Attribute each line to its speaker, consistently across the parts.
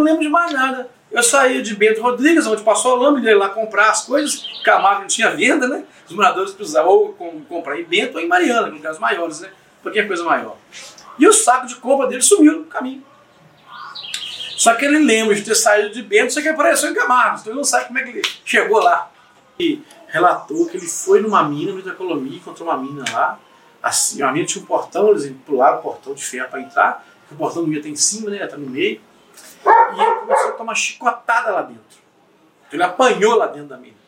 Speaker 1: não lembro de mais nada. Eu saí de Bento Rodrigues, onde passou a lâmina, ia lá comprar as coisas. Camargo não tinha venda, né? Os moradores precisavam ou comprar em Bento ou em Mariana, no caso maiores, né? Porque é coisa maior. E o saco de compra dele sumiu no caminho. Só que ele lembra de ter saído de Bento, só que apareceu em Camargo. Então ele não sabe como é que ele chegou lá. E relatou que ele foi numa mina, no Itacolomi, encontrou uma mina lá. Assim, a mina tinha um portão, eles pularam o portão de ferro para entrar, o portão não ia estar em cima, né? Ia no meio. E ele começou a tomar chicotada lá dentro. Ele apanhou lá dentro da mina.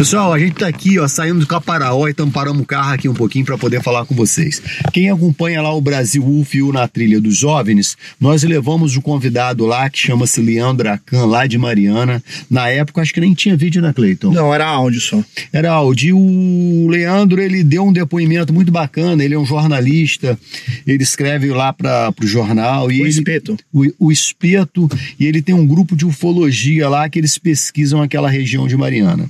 Speaker 2: Pessoal, a gente tá aqui, ó, saindo do Caparaó e estamos parando o carro aqui um pouquinho para poder falar com vocês. Quem acompanha lá o Brasil UFIU na trilha dos jovens, nós levamos um convidado lá que chama-se Leandro Acan, lá de Mariana. Na época, acho que nem tinha vídeo, né, Cleiton?
Speaker 3: Não, era áudio só.
Speaker 2: Era áudio. E o Leandro, ele deu um depoimento muito bacana, ele é um jornalista, ele escreve lá para o jornal. E
Speaker 3: o
Speaker 2: ele,
Speaker 3: Espeto.
Speaker 2: O, o Espeto, e ele tem um grupo de ufologia lá que eles pesquisam aquela região de Mariana.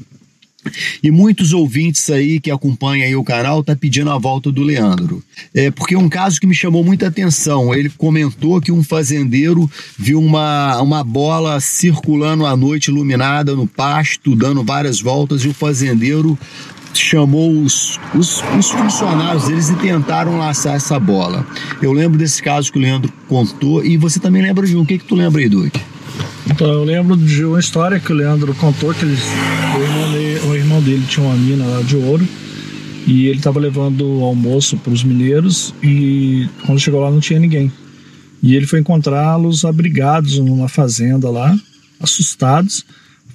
Speaker 2: E muitos ouvintes aí que acompanham aí o canal tá pedindo a volta do Leandro. É, porque um caso que me chamou muita atenção. Ele comentou que um fazendeiro viu uma, uma bola circulando à noite iluminada no pasto, dando várias voltas, e o fazendeiro chamou os, os, os, funcionários deles e tentaram laçar essa bola. Eu lembro desse caso que o Leandro contou, e você também lembra de um. O que, que tu lembra aí, Duque?
Speaker 3: Então, eu lembro de uma história que o Leandro contou que eles, o, irmão dele, o irmão dele tinha uma mina lá de ouro e ele estava levando almoço para os mineiros e quando chegou lá não tinha ninguém. E ele foi encontrá-los abrigados numa fazenda lá, assustados.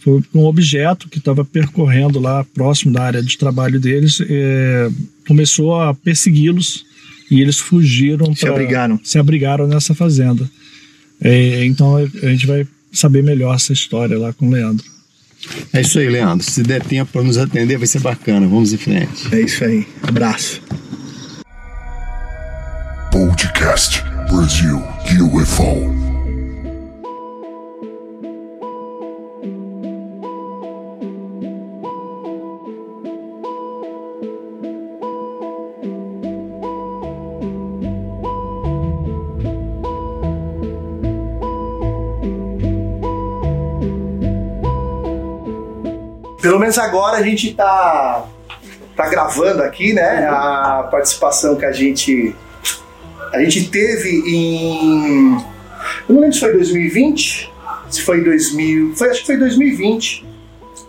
Speaker 3: Foi um objeto que estava percorrendo lá próximo da área de trabalho deles, é, começou a persegui-los e eles fugiram.
Speaker 2: Se pra, abrigaram.
Speaker 3: Se abrigaram nessa fazenda. É, então a gente vai saber melhor essa história lá com o Leandro.
Speaker 2: É isso aí, Leandro. Se der tempo para nos atender, vai ser bacana. Vamos em frente.
Speaker 3: É isso aí. Abraço.
Speaker 4: Podcast Brasil UFO.
Speaker 5: Pelo menos agora a gente tá, tá gravando aqui, né? A participação que a gente a gente teve em. Eu não lembro se foi 2020 se foi em 2000, foi, acho que foi 2020.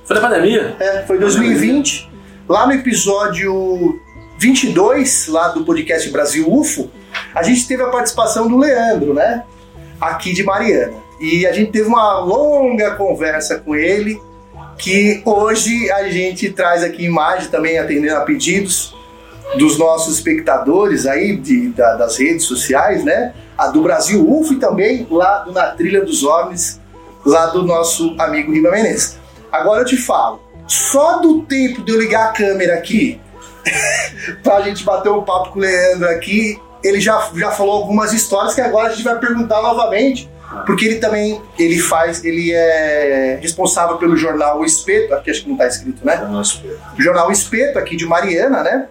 Speaker 1: Foi da pandemia?
Speaker 5: É, foi 2020. Lá no episódio 22, lá do podcast Brasil UFO, a gente teve a participação do Leandro, né? Aqui de Mariana. E a gente teve uma longa conversa com ele, que hoje a gente traz aqui imagem também atendendo a pedidos dos nossos espectadores aí de, da- das redes sociais, né? A do Brasil UFO e também lá do Na Trilha dos Homens, lá do nosso amigo Riva Menezes. Agora eu te falo, só do tempo de eu ligar a câmera aqui, pra gente bater um papo com o Leandro aqui, ele já, já falou algumas histórias que agora a gente vai perguntar novamente, porque ele também, ele faz, ele é responsável pelo jornal O Espeto, aqui acho que não tá escrito, né? o jornal Espeto aqui de Mariana, né?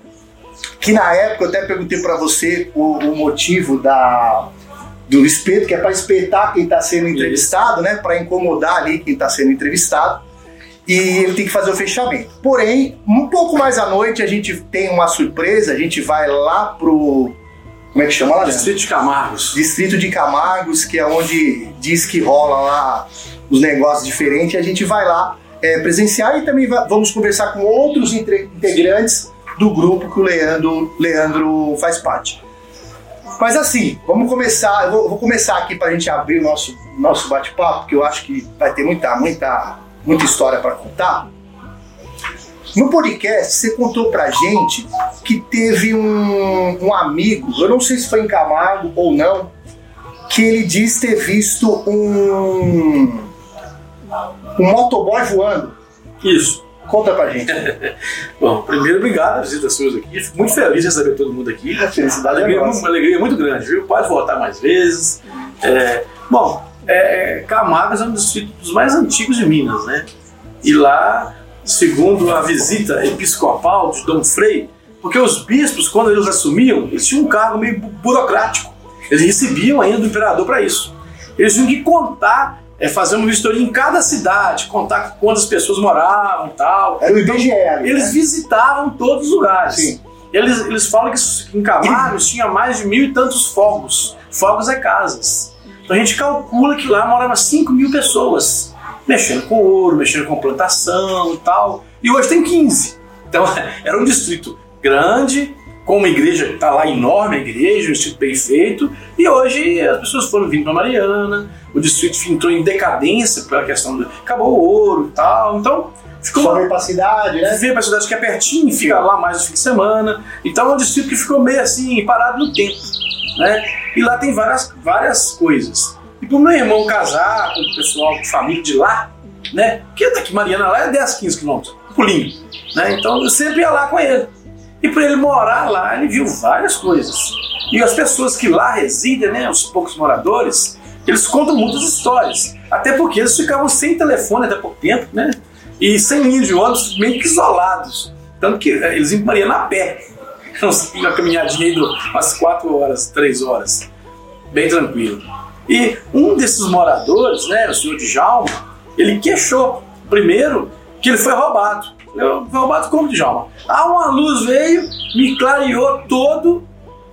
Speaker 5: Que na época eu até perguntei para você o, o motivo da do espeto, que é para espetar quem está sendo entrevistado, né? Para incomodar ali quem está sendo entrevistado. E ele tem que fazer o fechamento. Porém, um pouco mais à noite a gente tem uma surpresa, a gente vai lá pro como é que chama lá? Leandro?
Speaker 1: Distrito de Camargos.
Speaker 5: Distrito de Camargos, que é onde diz que rola lá os negócios diferentes, a gente vai lá é, presenciar e também va- vamos conversar com outros integrantes do grupo que o Leandro, Leandro faz parte. Mas assim, vamos começar, eu vou, vou começar aqui para a gente abrir o nosso, nosso bate-papo, que eu acho que vai ter muita, muita, muita história para contar. No podcast, você contou pra gente que teve um, um amigo, eu não sei se foi em Camargo ou não, que ele diz ter visto um, um motoboy voando.
Speaker 1: Isso.
Speaker 5: Conta pra gente.
Speaker 1: Bom, primeiro, obrigado pelas suas aqui. Fico muito feliz de receber todo mundo aqui.
Speaker 5: A felicidade é
Speaker 1: alegria,
Speaker 5: nossa.
Speaker 1: uma alegria muito grande, viu? Pode voltar mais vezes. É, bom, é, Camargos é um dos distritos mais antigos de Minas, né? E lá, segundo a visita episcopal de Dom Frei, porque os bispos, quando eles assumiam, eles tinham um cargo meio bu- burocrático. Eles recebiam ainda do imperador para isso. Eles tinham que contar, é, fazer uma vistoria em cada cidade, contar quantas pessoas moravam e tal.
Speaker 5: Era o IBGE ali,
Speaker 1: Eles
Speaker 5: né?
Speaker 1: visitavam todos os lugares.
Speaker 5: Sim.
Speaker 1: Eles, eles falam que em Camargos tinha mais de mil e tantos fogos. Fogos é casas. Então a gente calcula que lá moravam 5 mil pessoas. Mexendo com ouro, mexendo com plantação e tal. E hoje tem 15. Então era um distrito grande, com uma igreja, está lá enorme a igreja, um distrito bem feito. E hoje as pessoas foram vindo para Mariana, o distrito entrou em decadência pela questão do. acabou o ouro e tal. Então ficou
Speaker 5: Só veio pra cidade, né?
Speaker 1: Veio pra cidade que é pertinho, fica lá mais no fim de semana. Então é um distrito que ficou meio assim, parado no tempo. Né? E lá tem várias, várias coisas. E pro meu irmão casar com o pessoal, com família de lá, né? Porque daqui Mariana lá é 10, 15 quilômetros, pulinho. Né? Então eu sempre ia lá com ele. E por ele morar lá, ele viu várias coisas. E as pessoas que lá residem, né, os poucos moradores, eles contam muitas histórias. Até porque eles ficavam sem telefone até pouco tempo, né? E sem linha de ônibus, meio que isolados. Tanto que eh, eles iam para a pé. Uma caminhadinha aí de umas 4 horas, 3 horas. Bem tranquilo. E um desses moradores, né, o senhor Djalma, ele queixou, primeiro, que ele foi roubado. Eu, foi roubado como, Djalma? Ah, uma luz veio, me clareou todo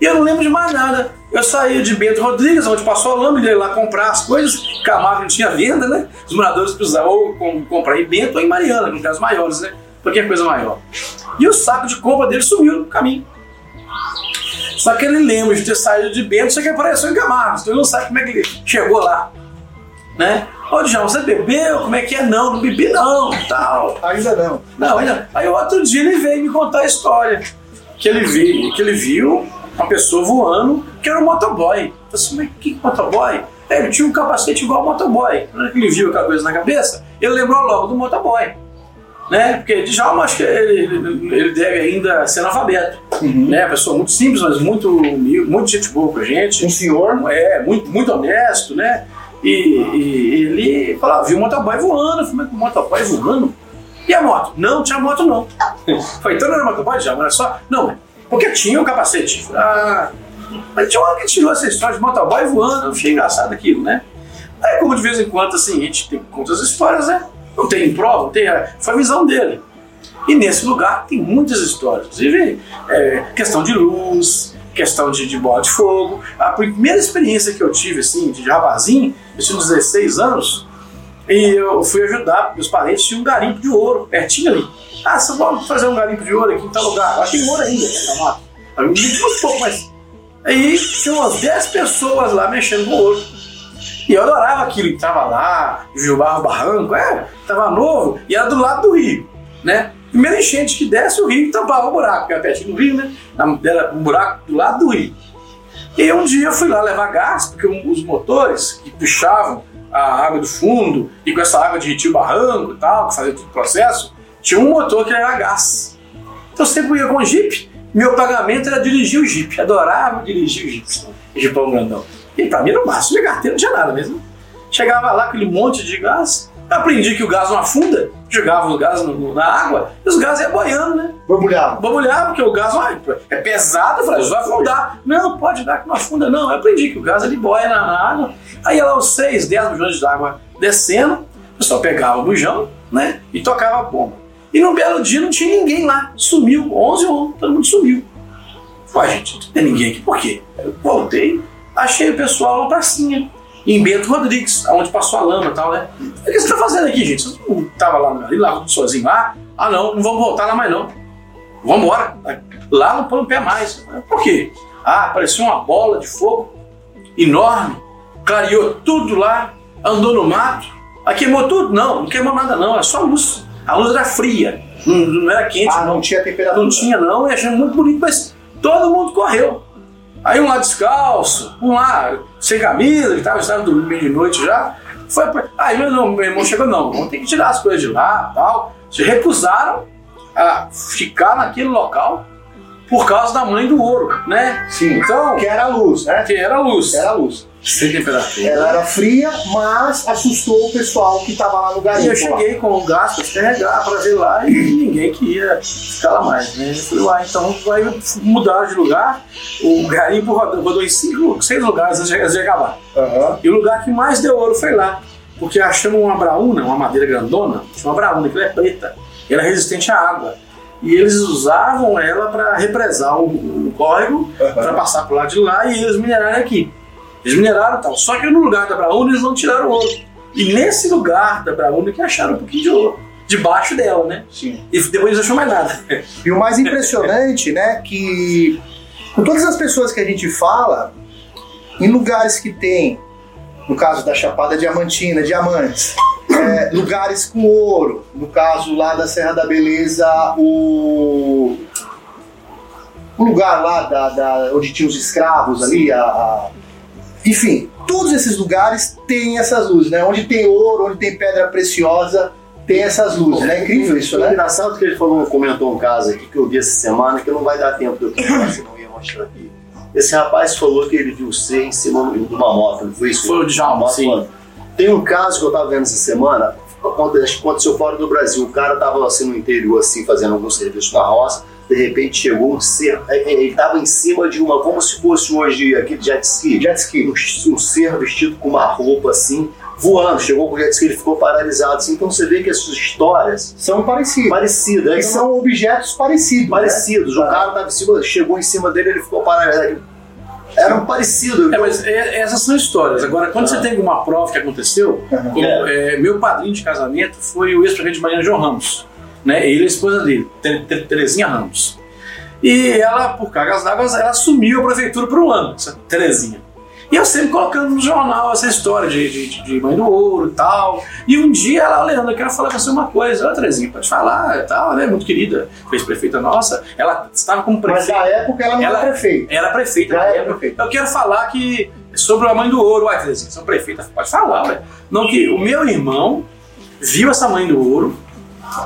Speaker 1: e eu não lembro de mais nada. Eu saí de Bento Rodrigues, onde passou a lâmpada, ia lá comprar as coisas. Camargo não tinha venda, né? Os moradores precisavam ou com- comprar em Bento ou em Mariana, no caso maiores, né? Porque é coisa maior. E o saco de compra dele sumiu no caminho. Só que ele lembra de ter saído de Bento, só que apareceu em Camargo. Então ele não sabe como é que ele chegou lá. Né? Ô, Djalma, você bebeu? Como é que é? Não, não bebi não, tal.
Speaker 5: Ainda não.
Speaker 1: Não, ainda. Aí outro dia ele veio me contar a história. Que ele viu, que ele viu uma pessoa voando, que era um motoboy. Eu falei assim, mas que motoboy? É, ele tinha um capacete igual ao motoboy. Na hora que ele viu aquela coisa na cabeça, ele lembrou logo do motoboy. Né? Porque Djalma, acho que ele, ele- deve ainda ser analfabeto. Né? Pessoa muito simples, mas muito, humilde, muito gente boa com a gente
Speaker 5: Um senhor.
Speaker 1: é, muito, muito honesto, né? E, e ele falava, viu o motoboy voando. Falei, mas o motoboy voando? E a moto? Não, tinha moto não. Falei, então não era motoboy já, não era só? Não, porque tinha o capacete. Ah, mas tinha uma que tirou essa história de motoboy voando, eu achei engraçado aquilo, né? Aí como de vez em quando, assim, a gente tem conta as histórias, né? Não tem prova, tem... Foi a visão dele. E nesse lugar tem muitas histórias, inclusive é, questão de luz, questão de, de bola de fogo. A primeira experiência que eu tive, assim, de rapazinho, eu tinha uns 16 anos, E eu fui ajudar, meus parentes tinham um garimpo de ouro pertinho ali. Ah, você pode fazer um garimpo de ouro aqui em tal lugar? Lá tem ouro ainda, né, na mata. Aí eu muito pouco, mas. Aí tinha umas 10 pessoas lá mexendo com ouro. E eu adorava aquilo, tava lá, jubava o barranco, é, tava novo, e era do lado do rio, né? Primeira enchente que desce, o rio tampava o buraco, porque era pertinho do rio, né? Era um buraco do lado do rio. E um dia eu fui lá levar gás, porque os motores que puxavam a água do fundo, e com essa água derretia o barranco e tal, que fazia todo o processo, tinha um motor que era gás. Então eu sempre ia com o Jeep, meu pagamento era dirigir o Jeep, adorava dirigir o Jeep, Jeepão grandão. E pra mim era o máximo de carteira, não tinha nada mesmo. Chegava lá com aquele monte de gás, aprendi que o gás não afunda, jogava o gás no- na água, e os gás iam boiando, né?
Speaker 5: Borbulhava.
Speaker 1: Borbulhava, porque o gás vai- é pesado, eu falei, vai afundar. Não, pode dar que não afunda, não. Eu aprendi que o gás ele boia na, na água. Aí lá os 6, 10 bujões de água descendo, o pessoal pegava o bujão, né? E tocava a bomba. E num belo dia não tinha ninguém lá. Sumiu, 11 ou todo mundo sumiu. Falei, gente, não tem ninguém aqui, por quê? Eu voltei, achei o pessoal na pracinha, em Bento Rodrigues, onde passou a lama e tal, né? O que você tá fazendo aqui, gente? Você não tava lá, ali, lá sozinho lá? Ah, não, não vamos voltar lá mais não. Vamos embora. Lá não põe o pé mais. Por quê? Ah, apareceu uma bola de fogo enorme, clareou tudo lá, andou no mato. Ah, queimou tudo? Não, não queimou nada não, é só luz. A luz era fria, não, não era quente,
Speaker 5: Ah,
Speaker 1: não.
Speaker 5: não tinha temperatura.
Speaker 1: Não tinha não, e achei muito bonito, mas todo mundo correu. Aí um lá descalço, um lá sem camisa, que estava estava dormindo meio de noite já. Foi pra... Aí meu, não, meu irmão chegou, não, vamos ter que tirar as coisas de lá tal. Se recusaram a ficar naquele local por causa da mãe do ouro, né?
Speaker 5: Sim.
Speaker 1: Então,
Speaker 5: Que era a luz, né?
Speaker 1: que era a luz.
Speaker 5: Era a luz.
Speaker 1: Sem temperatura.
Speaker 5: Ela era fria, mas assustou o pessoal que tava lá no
Speaker 1: E
Speaker 5: garimpo.
Speaker 1: eu cheguei com o gás para descarregar para ver lá e ninguém queria ficar lá mais. Né? Eu falei, uai, então vai mudar de lugar. O garimpo rodou, rodou em cinco, seis lugares antes de antes de acabar.
Speaker 5: lá. Aham.
Speaker 1: E o lugar que mais deu ouro foi lá. Porque achamos uma braúna, uma madeira grandona, uma braúna, que ela é preta. E ela é resistente à água. E eles usavam ela para represar o, o córrego,
Speaker 5: Aham.
Speaker 1: para passar por lá de lá e eles mineraram aqui. Eles mineraram e tal. Só que no lugar da braúna eles não tiraram ouro. E nesse lugar da braúna que acharam um pouquinho de ouro. Debaixo dela, né?
Speaker 5: Sim.
Speaker 1: E depois não achou mais nada.
Speaker 5: E o mais impressionante, né, que com todas as pessoas que a gente fala, em lugares que tem, no caso da Chapada Diamantina, diamantes, é, lugares com ouro, no caso lá da Serra da Beleza, o, o lugar lá da, da- onde tinha os escravos ali, a, a- enfim, todos esses lugares têm essas luzes, né? Onde tem ouro, onde tem pedra preciosa, tem essas luzes, né? É incrível isso,
Speaker 2: É
Speaker 5: né?
Speaker 2: engraçado que ele falou, comentou um caso aqui que eu vi essa semana que não vai dar tempo de eu contar, se não ia mostrar aqui. Esse rapaz falou que ele viu ser em cima de uma moto, não foi isso?
Speaker 1: Foi o Djalma,
Speaker 2: Uma moto
Speaker 1: sim.
Speaker 2: Tem um caso que eu tava vendo essa semana, aconte- acho que aconteceu fora do Brasil. O cara tava assim no interior, assim, fazendo algum serviço na roça, de repente chegou um ser, é, é, ele tava em cima de uma, como se fosse hoje aquele jet ski.
Speaker 5: Jet ski.
Speaker 2: Um, um ser vestido com uma roupa assim, voando, chegou com o jet ski, ele ficou paralisado. Assim. Então você vê que essas histórias
Speaker 5: São parecidos.
Speaker 2: parecidas,
Speaker 5: E são objetos parecidos. né?
Speaker 2: parecidos. O cara tava em cima, chegou em cima dele, ele ficou paralisado. Eram parecidos.
Speaker 1: É, mas é- essas são histórias. Agora, quando você tem uma prova que aconteceu, como, é, meu padrinho de casamento foi o ex-prefeito de Mariana João Ramos. Né? Ele e a esposa dele, Te- Te- Terezinha Ramos. E ela, por cargas d'água, ela assumiu a prefeitura por um ano, essa Terezinha. E eu sempre colocando no jornal essa história de, de, de mãe do ouro e tal. E um dia ela, Leandro, eu quero falar com você uma coisa. Ela, Terezinha, pode falar e tal, né? Muito querida, fez prefeita nossa. Ela estava como
Speaker 5: Mas
Speaker 1: prefeita.
Speaker 5: na época ela não
Speaker 1: Ela-
Speaker 5: era prefeita.
Speaker 1: Era prefeita na época.
Speaker 5: prefeita.
Speaker 1: Eu quero falar que sobre a mãe do ouro, uai, Terezinha, são prefeita, pode falar, ué. Não, que o meu irmão viu essa mãe do ouro,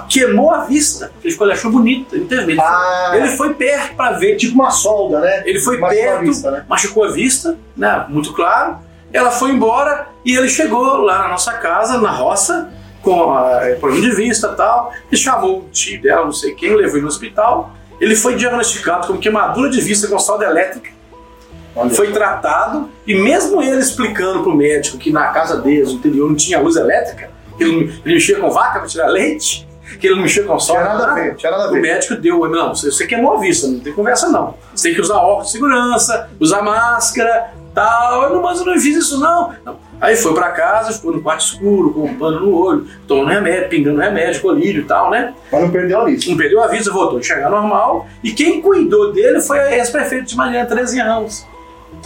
Speaker 1: queimou a vista, ele ficou, ele achou bonita, ele teve ele,
Speaker 5: Ah.
Speaker 1: foi, ele foi perto para ver,
Speaker 5: Tipo uma solda, né?
Speaker 1: ele foi
Speaker 5: Machucou a
Speaker 1: perto,
Speaker 5: vista, né?
Speaker 1: machucou a vista, né, muito claro. Ela foi embora e ele chegou lá na nossa casa, na roça, com a, eh, problema de vista e tal. E chamou o tio dela, não sei quem, levou ele no hospital. Ele foi diagnosticado com queimadura de vista com solda elétrica.
Speaker 5: Olha.
Speaker 1: Foi tratado e mesmo ele explicando pro médico que na casa deles, no interior, não tinha luz elétrica, ele, ele mexia com vaca para tirar leite, que ele não mexia com sol.
Speaker 5: Tinha nada a ver, tinha nada a
Speaker 1: O
Speaker 5: ver.
Speaker 1: médico deu, não, você, você queimou a vista, não tem conversa não. Você tem que usar óculos de segurança, usar máscara, tal. Eu não, mas eu não fiz isso não. Não, Aí foi pra casa, ficou no quarto escuro, com um pano no olho, tomando remédio, pingando remédio, colírio e tal, né?
Speaker 5: Mas não perdeu a vista.
Speaker 1: Não perdeu a vista, voltou a enxergar normal. E quem cuidou dele foi a ex-prefeita de Mariana, 13 anos.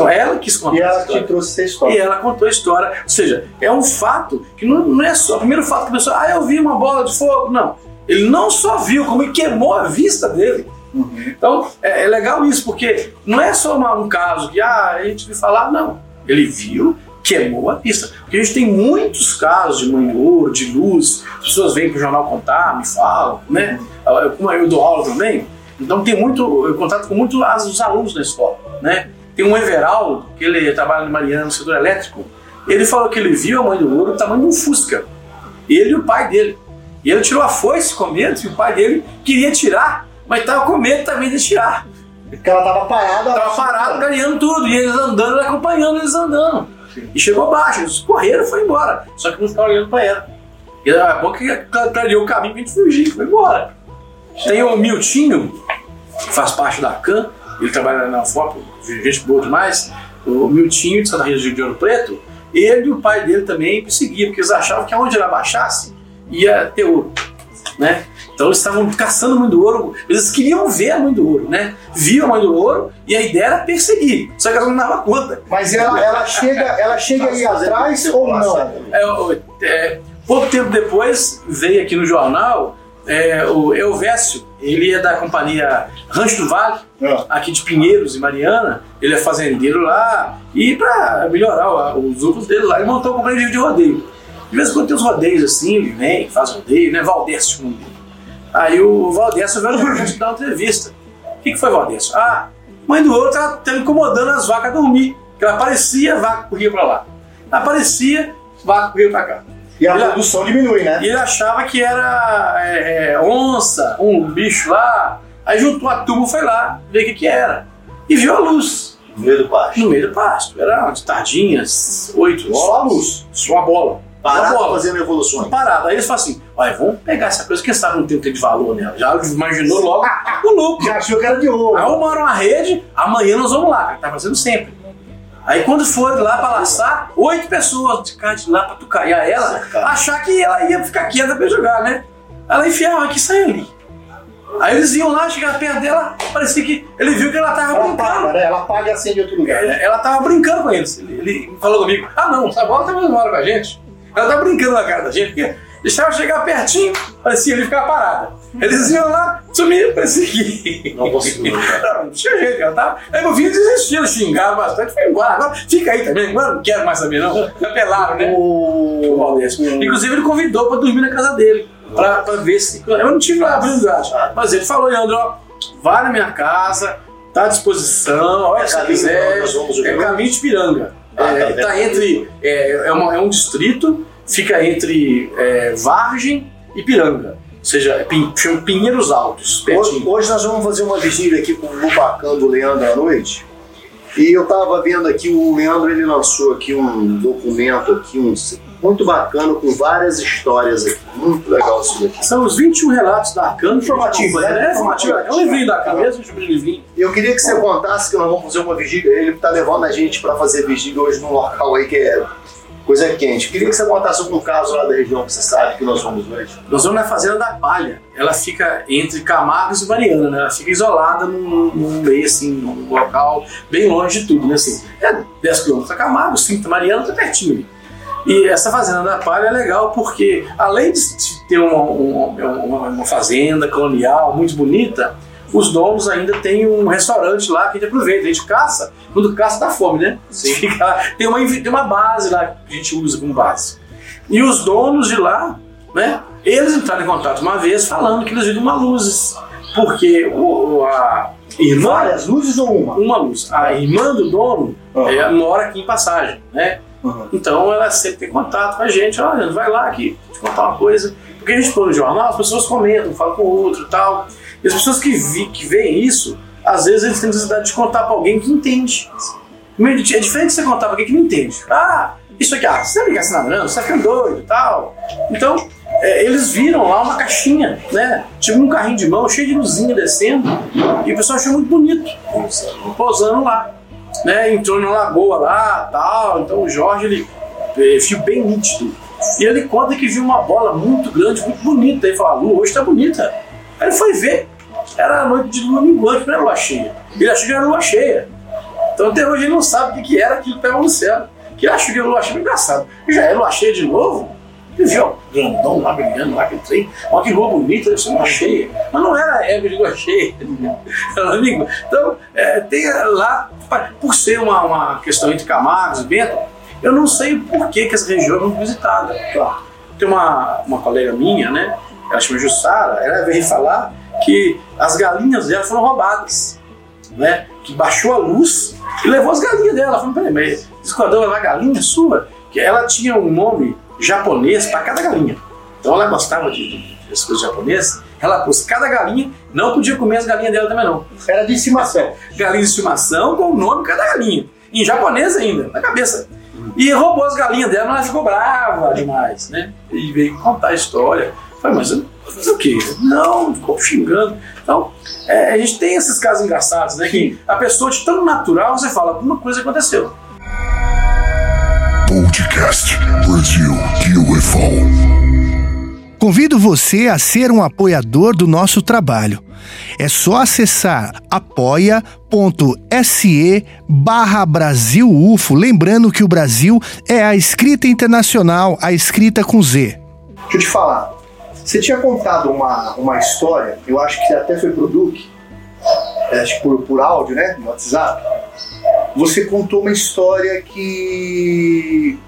Speaker 1: Então ela quis contar
Speaker 5: E ela te trouxe essa
Speaker 1: E
Speaker 5: história.
Speaker 1: ela contou a história. Ou seja, é um fato que não, não é só. O primeiro fato que a pessoa, ah, eu vi uma bola de fogo. Não. Ele não só viu, como ele queimou a vista dele. Então, é, é legal isso, porque não é só uma- um caso que ah, a gente viu falar, não. Ele viu, queimou a vista. Porque a gente tem muitos casos de mãe de luz, as pessoas vêm para o jornal contar, me falam, né? Eu- Como eu dou aula também, então tem muito, eu contato com muito as- os alunos da escola, né? Tem um Everaldo, que ele trabalha em Mariana, no setor elétrico, ele falou que ele viu a mãe do ouro do tamanho de um Fusca. Ele e o pai dele. E ele tirou a foice com medo, e o pai dele queria tirar, mas estava com medo também de tirar.
Speaker 5: Porque ela tava parada.
Speaker 1: Tava parado, ganhando tudo, e eles andando, ele acompanhando eles andando. E chegou baixo, eles correram e foi embora. Só que não ficaram olhando pra ela. E era bom que clareou o caminho pra gente fugir, foi embora. Tem o Miltinho, que faz parte da CAN, ele trabalha na FOP, gente boa demais. O Miltinho de Santa Rita de Ouro Preto, ele e o pai dele também perseguiam, porque eles achavam que aonde ele abaixasse ia ter ouro. Né? Então eles estavam caçando a mãe do ouro, eles queriam ver a mãe do ouro, né? Viam a mãe do ouro e a ideia era perseguir, só que elas não davam conta.
Speaker 5: Mas ela, ela chega, ela chega aí atrás ou não?
Speaker 1: É, é, pouco tempo depois veio aqui no jornal é, o Elvésio, ele é da companhia Rancho do Vale,
Speaker 5: Ah.
Speaker 1: aqui de Pinheiros, em Mariana. Ele é fazendeiro lá e para melhorar os lucros dele lá, ele montou uma companhia de rodeio. De vez em quando tem uns rodeios assim, ele vem, faz rodeio, né? Valdécio, dele. Aí o Valdécio veio no gente dar uma entrevista. O que, que foi, Valdécio? Ah, mãe do ouro tava, tava incomodando as vacas a dormir. Que ela aparecia, a vaca corria pra lá. Aparecia, a vaca corria pra cá.
Speaker 5: E a
Speaker 1: Ele-
Speaker 5: produção diminui, né?
Speaker 1: E ele achava que era é, é, onça, um bicho lá. Aí juntou a turma, foi lá, ver o que, que era. E viu a luz
Speaker 2: No meio do pasto.
Speaker 1: no meio do pasto. Era de tardinhas, oito
Speaker 5: Só a luz.
Speaker 1: Só a bola. A
Speaker 2: Parado
Speaker 1: bola.
Speaker 2: fazendo evoluções.
Speaker 1: Parado. Aí eles falam assim: olha, vamos pegar essa coisa que sabe não tem o que de valor nela. Já imaginou logo o lucro.
Speaker 5: Já achou que era de ouro.
Speaker 1: Arrumaram uma rede, amanhã nós vamos lá, que tá fazendo sempre. Aí quando foram lá pra laçar, oito pessoas de cá de lá pra tucaiar ela, achar que ela ia ficar quieta pra jogar, né? Ela enfiava aqui e saia ali. Aí eles iam lá, chegavam perto dela, parecia que ele viu que ela tava
Speaker 5: Ela
Speaker 1: brincando.
Speaker 5: apaga, né? Ela apaga e acende em outro lugar. né?
Speaker 1: É, Ela tava brincando com eles. Ele, ele falou comigo: Ah, não, essa bola tá mais hora com a gente. Ela tá brincando na cara da gente, porque deixava chegar pertinho, parecia ele ficar parada. Eles iam lá, sumiam, que.
Speaker 2: Não conseguiu.
Speaker 1: Não, não tinha jeito, ela tava. Aí meu filho desistiu, xingava bastante, foi embora. Agora fica aí também, agora não quero mais saber, não. Apelaram, né? O Valdez. Inclusive, ele convidou pra dormir na casa dele, pra, pra ver se. Eu não tive lá a habilidade, mas ele falou: Leandro, ó, vai na minha casa, tá à disposição, olha
Speaker 2: É
Speaker 1: se quiser.
Speaker 2: vamos
Speaker 1: É caminho de Piranga.
Speaker 2: Ah, tá
Speaker 1: É, tá entre. É, é, uma- é um distrito, fica entre é, Vargem e Piranga. Ou seja, chama Pinheiros Altos,
Speaker 2: Hoje, hoje nós vamos fazer uma vigília aqui com o Lubacão do Leandro à noite. E eu tava vendo aqui, o Leandro ele lançou aqui um documento aqui, um, muito bacana, com várias histórias aqui. Muito legal isso daqui.
Speaker 1: São os 21 relatos da Arcano.
Speaker 5: Informativo, né?
Speaker 1: É, informativo. É um livrinho da Arcano mesmo, um livrinho.
Speaker 2: Eu queria que você contasse que nós vamos fazer uma vigília. Ele tá levando a gente para fazer vigília hoje num local aí que é coisa quente. Queria que você contasse algum caso lá da região que você sabe que nós vamos hoje.
Speaker 1: Nós vamos na Fazenda da Palha. Ela fica entre Camargos e Mariana, né? Ela fica isolada num, num meio, assim, num local bem longe de tudo, né? Assim, é 10 km da Camargo, 5 da Mariana, tá pertinho ali. E essa Fazenda da Palha é legal porque, além de ter uma, uma, uma- uma fazenda colonial muito bonita, os donos ainda têm um restaurante lá que a gente aproveita. A gente caça, quando caça dá fome, né? Fica tem, uma, tem uma base lá que a gente usa como base. E os donos de lá, né? Eles entraram em contato uma vez falando que eles viram uma luzes. Porque o, a irmã.
Speaker 5: Várias luzes ou uma?
Speaker 1: Uma luz. A irmã do dono
Speaker 5: Ah.
Speaker 1: é, mora aqui em passagem, né?
Speaker 5: Uhum.
Speaker 1: Então ela sempre tem contato com a gente, olha, vai lá aqui, te contar uma coisa. Porque a gente põe no jornal, as pessoas comentam, falam com o outro e tal. E as pessoas que, vi, que veem isso, às vezes eles têm necessidade de contar pra alguém que entende. É diferente de você contar pra alguém que não entende. Ah, isso aqui, ah, você tá ligado nada você tá ficando doido e tal. Então, é, eles viram lá uma caixinha, né? Tipo um carrinho de mão cheio de luzinha descendo. E o pessoal achou muito bonito, pousando lá. Né? Entrou na lagoa lá tal. Então o Jorge ele é, fio bem nítido. E ele conta que viu uma bola muito grande, muito bonita. Ele falou, a lua hoje tá bonita. Aí ele foi ver, era a noite de lua minguante, não era lua cheia. Ele achou que era lua cheia. Então até hoje ele não sabe o que, que era aquilo que estava no céu. Que ele achou que era lua cheia, engraçado. E já é lua cheia de novo? Ele viu, grandão lá brilhando, lá aquele trem. Olha que lua bonita, deve ser lua cheia. Mas não era época de lua cheia. Era. Então, é, tem lá, por ser uma, uma questão entre Camargos e Bento, eu não sei por que, que essa região é muito visitada. Claro. Tem uma, uma colega minha, né? Ela chama Jussara, ela veio falar que as galinhas dela foram roubadas. Né? Que baixou a luz e levou as galinhas dela. Ela falou, peraí, mas esquadrão é a galinha sua? Que ela tinha um nome japonês para cada galinha. Então ela gostava de, de, de coisas japonesas. Ela pôs cada galinha, não podia comer as galinhas dela também não.
Speaker 5: Era de estimação.
Speaker 1: Galinha de estimação com o nome de cada galinha. Em japonês ainda, na cabeça. E roubou as galinhas dela, mas ela ficou brava demais, né? E veio contar a história. Falei, mas eu fazer o quê? Não, ficou xingando. Então, é, a gente tem esses casos engraçados, né? Que a pessoa de tão natural, você fala, alguma coisa aconteceu.
Speaker 4: Podcast Brasil UFO.
Speaker 6: Convido você a ser um apoiador do nosso trabalho. É só acessar apoia.se barra Brasil UFO, lembrando que o Brasil é a escrita internacional, a escrita com Z.
Speaker 5: Deixa eu te falar. Você tinha contado uma, uma história, eu acho que até foi pro Duque, é, acho que por, por áudio, né? No WhatsApp. Você contou uma história que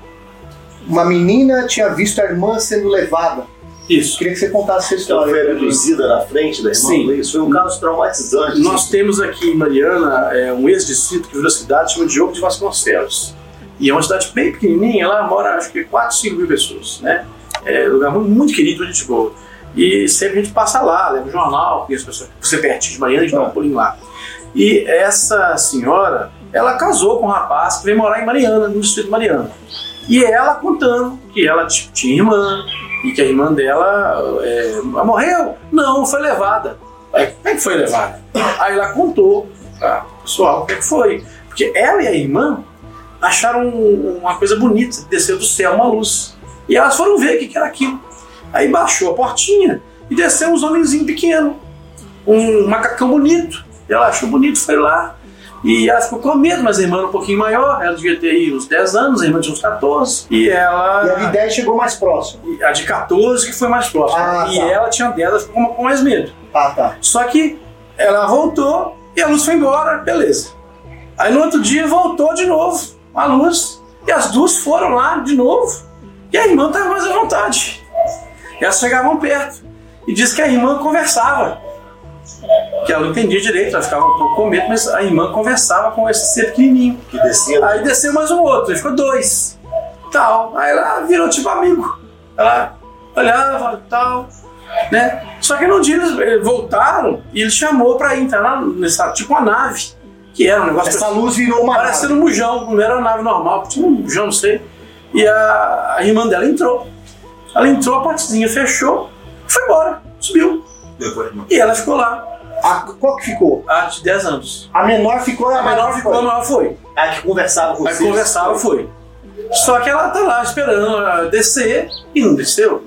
Speaker 5: uma menina tinha visto a irmã sendo levada.
Speaker 1: Isso.
Speaker 5: Queria que você contasse essa
Speaker 2: Ela
Speaker 5: história.
Speaker 2: foi abduzida na frente da irmã
Speaker 1: Sim.
Speaker 2: Isso foi um caso traumatizante.
Speaker 1: Nós temos aqui em Mariana é, um ex-distrito que virou cidade, chama Diogo de Vasconcelos. E é uma cidade bem pequenininha, lá mora acho que 4, 5 mil pessoas, né? É um lugar muito, querido, gente boa. E sempre a gente passa lá, leva o jornal, conhece pessoas. Você pertinho de Mariana, a gente dá um pulinho lá. E essa senhora, ela casou com um rapaz que veio morar em Mariana, no distrito de Mariana. E ela contando que ela tinha irmã, e que a irmã dela é, morreu. Não, foi levada. Aí, como é que foi levada? Aí ela contou para o pessoal o que, é que foi. Porque ela e a irmã acharam um- uma coisa bonita, desceu do céu uma luz. E elas foram ver o que, era aquilo. Aí baixou a portinha e desceu uns homenzinhos pequenos. Um macacão bonito. Ela achou bonito, foi lá. E ela ficou com medo, mas a irmã era um pouquinho maior. Ela devia ter aí uns 10 anos, a irmã tinha uns 14. E ela.
Speaker 5: E a de 10 chegou mais próximo.
Speaker 1: E A de 14 que foi mais próxima.
Speaker 5: Ah,
Speaker 1: e
Speaker 5: tá.
Speaker 1: ela tinha 10, ela ficou com mais medo.
Speaker 5: Ah, tá.
Speaker 1: Só que ela voltou e a luz foi embora, beleza. Aí no outro dia voltou de novo a luz e as duas foram lá de novo e a irmã estava mais à vontade. E elas chegavam perto e disse que a irmã conversava. Que ela não entendia direito, ela ficava um pouco com medo, mas a irmã conversava com esse ser pequenininho.
Speaker 2: Que descia.
Speaker 1: Aí desceu mais um outro, aí ficou dois. Tal. Aí ela virou tipo amigo. Ela olhava tal. Né? Só que no dia eles eh, voltaram e ele chamou pra ir entrar na, nessa, tipo uma nave. Que era um negócio.
Speaker 5: Essa luz virou uma
Speaker 1: Parecendo um bujão, não era uma nave normal, tinha um bujão, não sei. E a, a irmã dela entrou. Ela entrou, a portezinha fechou, foi embora, subiu. E ela ficou lá,
Speaker 5: A, qual que ficou?
Speaker 1: há de 10 anos.
Speaker 5: A menor ficou e a,
Speaker 1: A menor ficou, a maior foi.
Speaker 2: A que conversava com
Speaker 1: Aí
Speaker 2: vocês.
Speaker 1: conversava, foi. Só que ela tá lá esperando ela descer e não desceu.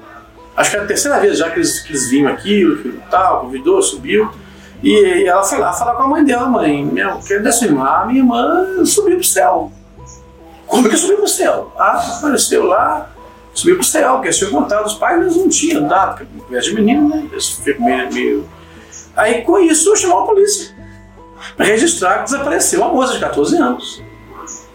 Speaker 1: Acho que é a terceira vez já que eles, que eles vinham aqui, que tal, convidou, subiu. E ela foi lá falar com a mãe dela, mãe, minha, quero descer. A minha irmã subiu pro céu. Como que subiu pro céu? Ah, apareceu lá, subiu pro céu, porque eles tinham contado, os pais eles não tinham dado, porque conversa de menino, né? Eles meio, meio... Aí com isso chamou a polícia para registrar que desapareceu uma moça de 14 anos.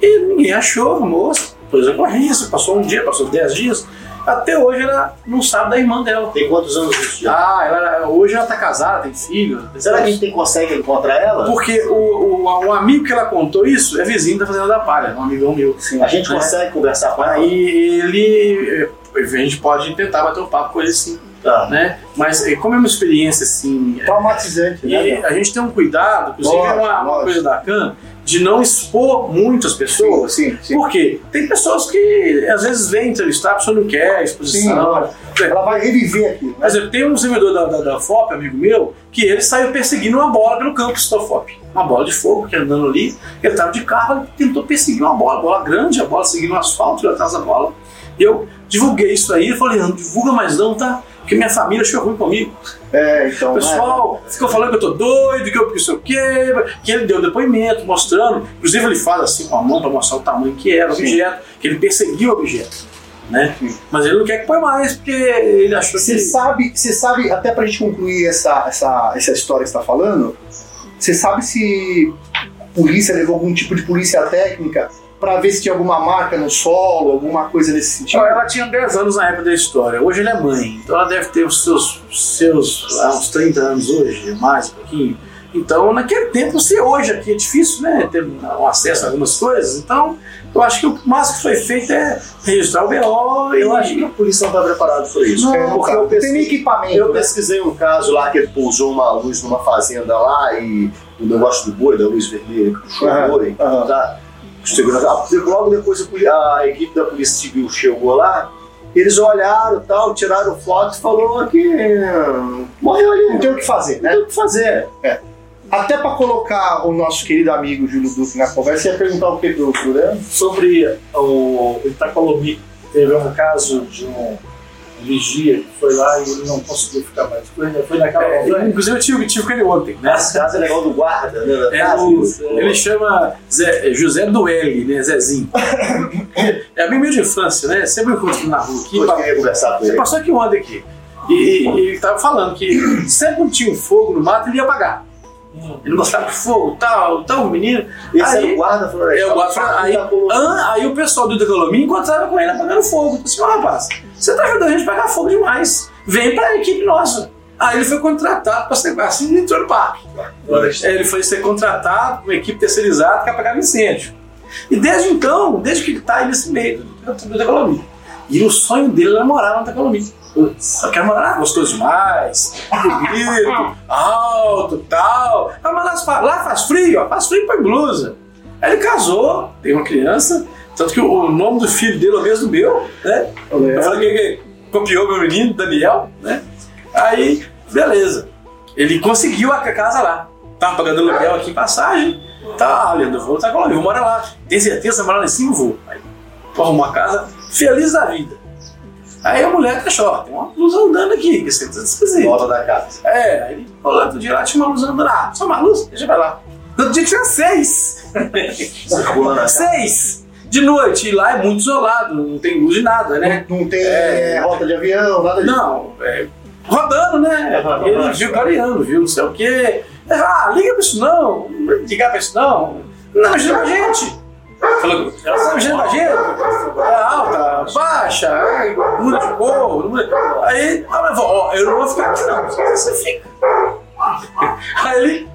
Speaker 1: E ninguém achou a moça, pôs ocorrência, passou um dia, passou 10 dias. Até hoje ela não sabe da irmã dela.
Speaker 2: Tem quantos anos isso já?
Speaker 1: Ah, ela, hoje ela tá casada, tem filho.
Speaker 2: Será que a gente tem, consegue encontrar ela?
Speaker 1: Porque o, o, o amigo que ela contou isso é vizinho da Fazenda da Palha, um amigão meu.
Speaker 2: A gente
Speaker 1: Né?
Speaker 2: consegue conversar com ela?
Speaker 1: Aí ele. A gente pode tentar bater um papo com ele sim.
Speaker 2: Tá.
Speaker 1: né? Mas eh, como é uma experiência assim, eh,
Speaker 5: Traumatizante, né?
Speaker 1: e a gente tem um cuidado, inclusive é uma, uma coisa da CAN, de não expor muitas pessoas.
Speaker 5: Sim, sim.
Speaker 1: Por quê? Tem pessoas que às vezes vêm entrevistar, a pessoa não quer
Speaker 5: Sim,
Speaker 1: exposição.
Speaker 5: lógico. Ela vai reviver aquilo.
Speaker 1: Por exemplo, tem um servidor da, da, da FOP, amigo meu, que ele saiu perseguindo uma bola pelo campus da FOP. Uma bola de fogo que andando ali. Ele estava de carro e tentou perseguir uma bola. Bola grande, a bola seguindo o asfalto, ele atrás da bola. E eu divulguei isso aí. Eu falei, não divulga mais não, tá? Porque minha família achou ruim comigo.
Speaker 5: É, então.
Speaker 1: O pessoal ficou falando que eu tô doido, que eu não sei o quê, que ele deu depoimento mostrando, inclusive ele faz assim com a mão para mostrar o tamanho que era o
Speaker 5: Sim.
Speaker 1: objeto, que ele perseguiu o objeto. Né? Mas ele não quer que põe mais, porque ele achou
Speaker 5: Você
Speaker 1: que.
Speaker 5: sabe, você sabe, até pra gente concluir essa, essa, essa história que você tá falando, você sabe se a polícia levou algum tipo de polícia técnica pra ver se tinha alguma marca no solo, alguma coisa nesse sentido?
Speaker 1: Ela tinha 10 anos na época da história, hoje ela é mãe, então ela deve ter os seus, seus ah, uns 30 anos hoje, mais um pouquinho. Então, naquele tempo, não sei hoje aqui, é difícil né, ter um acesso a algumas coisas, então eu acho que o máximo que foi feito é registrar o BO e
Speaker 2: Eu acho que a polícia não está preparada para isso.
Speaker 1: Não,
Speaker 5: É,
Speaker 2: porque
Speaker 5: cara,
Speaker 2: eu
Speaker 5: não tem
Speaker 2: pesquisei,
Speaker 5: equipamento.
Speaker 2: eu
Speaker 5: né?
Speaker 2: pesquisei um caso lá que ele pousou uma luz numa fazenda lá e o negócio do boi, da luz vermelha, que puxou o boi, tá? Ah, Logo depois a equipe da Polícia Civil chegou lá, eles olharam tal, tiraram foto e falou que hum, morreu ali.
Speaker 5: Não tem o que fazer,
Speaker 2: Não
Speaker 5: né?
Speaker 2: tem o que fazer.
Speaker 5: Até pra colocar o nosso querido amigo Júlio Duque na conversa, ia perguntar o que pro Leandro?
Speaker 3: Sobre o Itacolomi, teve um caso de um vigia que foi lá e ele não conseguiu ficar mais. Foi, foi naquela
Speaker 1: É,
Speaker 3: montanha.
Speaker 1: inclusive eu tive, tive com ele ontem, né?
Speaker 2: Nesse caso é legal do guarda, né? da
Speaker 1: É
Speaker 2: casa,
Speaker 1: o-
Speaker 2: isso.
Speaker 1: ele chama Zé- José Duelli, né? Zezinho. É amigo meu de infância, né? Sempre encontro na rua aqui.
Speaker 2: Queria conversar com
Speaker 1: Você
Speaker 2: ele.
Speaker 1: passou aqui ontem aqui. E, e, e ele tava falando que sempre quando tinha um fogo no mato, ele ia apagar. Ele não gostava de fogo, tal, tal, o menino.
Speaker 2: Esse era
Speaker 1: aí,
Speaker 2: o guarda
Speaker 1: é,
Speaker 2: florestal.
Speaker 1: o guarda falou, aí, ah, aí o pessoal do Decolomi encontrava com ele apagando fogo. Eu disse, "Ô, rapaz, você tá ajudando a gente a apagar fogo demais. Vem pra equipe nossa. Aí ele foi contratado para ser assim, entrou no parque. É, Ele foi ser contratado por uma equipe terceirizada que apagava incêndio. E desde então, desde que ele está aí nesse meio do, do. E o sonho dele era morar no Decolomi. Putz, eu quero morar gostoso demais, bonito, alto, tal. Ah, mas lá, lá faz frio, ó, faz frio põe blusa. Aí ele casou, tem uma criança, tanto que o, nome do filho dele é o mesmo meu, né? Eu falei que, que copiou meu menino, Daniel, né? Aí, beleza. Ele conseguiu a casa lá. Tava pagando aluguel aqui em passagem. Tá, Leandro, eu vou tá eu vou morar lá. Tem certeza que você mora lá em cima? Vou. Aí, vou arrumar uma casa feliz da vida. Aí a mulher achou, ó, tem uma luz andando aqui, que isso é esquisito.
Speaker 2: Volta da casa.
Speaker 1: É, aí falou outro dia lá, tinha uma luz andando lá. Só uma luz? Deixa pra lá. No outro dia tinha seis.
Speaker 2: Circula na casa.
Speaker 1: seis! De noite. E lá é muito isolado, não tem luz de nada, né?
Speaker 5: Não tem
Speaker 1: É.
Speaker 5: é, rota de avião, nada disso.
Speaker 1: Não, é, rodando, né?
Speaker 5: Aham,
Speaker 1: ele viu clareando, viu não sei o quê. Ah, liga pra isso não, ligar pra isso não. Não imagina a gente. Falou, ela não imagina com a gente. É alta, baixa, ai, muda de cor, não muda. Aí, ah, mas, ó, eu não vou ficar aqui não, você fica. Aí ele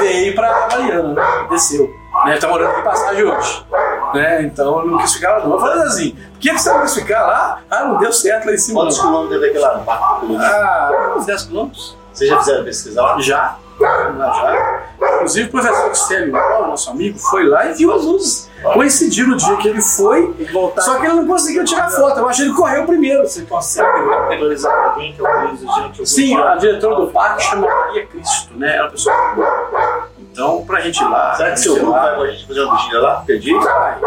Speaker 1: veio pra Mariana, né? desceu. Né? Tá morando em passagem hoje. Né? Então eu não quis ficar lá não. Eu falei assim, por que que você não quis ficar lá? Ah, não deu certo lá em cima.
Speaker 2: Quantos quilômetros deve Colombo?
Speaker 1: Ah, uns 10 quilômetros.
Speaker 2: Vocês já fizeram pesquisa lá?
Speaker 1: Já. Já. Inclusive o professor Stélio, nosso amigo, foi lá e viu as luzes. Coincidiu no dia que ele foi, só que ele não conseguiu tirar foto. Eu acho que ele correu primeiro.
Speaker 3: Você consegue autorizar alguém que autorize gente? algum
Speaker 1: Sim, a diretora do parque chama Maria Cristo, né? Ela é uma pessoa. Então, pra gente ir lá.
Speaker 2: Será que seu grupo vai com a gente fazer uma vigília lá? Perdi?
Speaker 1: Vai.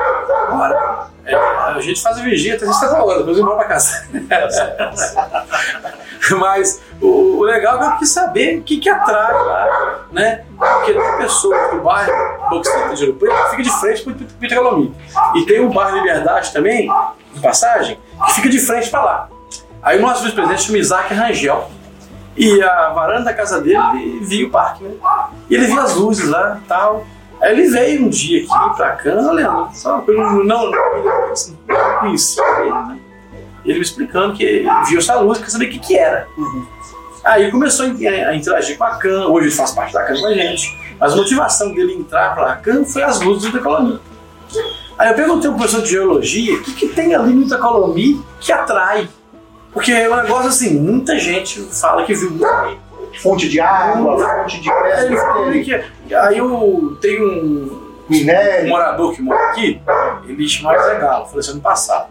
Speaker 1: Bora. É, a gente faz a vigia até a gente tá hora, depois eu vou pra casa. Mas o, o legal é que saber o que, que atrai lá, né? Porque tem pessoas do bairro Boxista de Ouro Preto que fica de frente para o Pitagolomi. E tem o bairro Liberdade também, de passagem, que fica de frente para lá. Aí o nosso vice-presidente chama Isaac Rangel. E a varanda da casa dele ele via o parque, né? E ele via as luzes lá e tal. Aí ele veio um dia aqui pra cá, Leandro, só uma coisa, não, não, não conhecia ele, né? Ele me explicando que ele viu essa luz, quer saber o que, que era. Aí ele começou a, interagir com a CAN, hoje ele faz parte da CAN com a gente. Mas a motivação dele entrar para a CAN foi as luzes do Itacolomi. Aí eu perguntei ao professor de geologia o que, que tem ali no Itacolomi que atrai. Porque é um negócio assim, muita gente fala que viu muito
Speaker 5: Fonte de água, fonte de
Speaker 1: falou
Speaker 5: crédito,
Speaker 1: que aí eu tenho um, um
Speaker 5: minério.
Speaker 1: morador que mora aqui, ele chama Zé Galo, foi ano passado.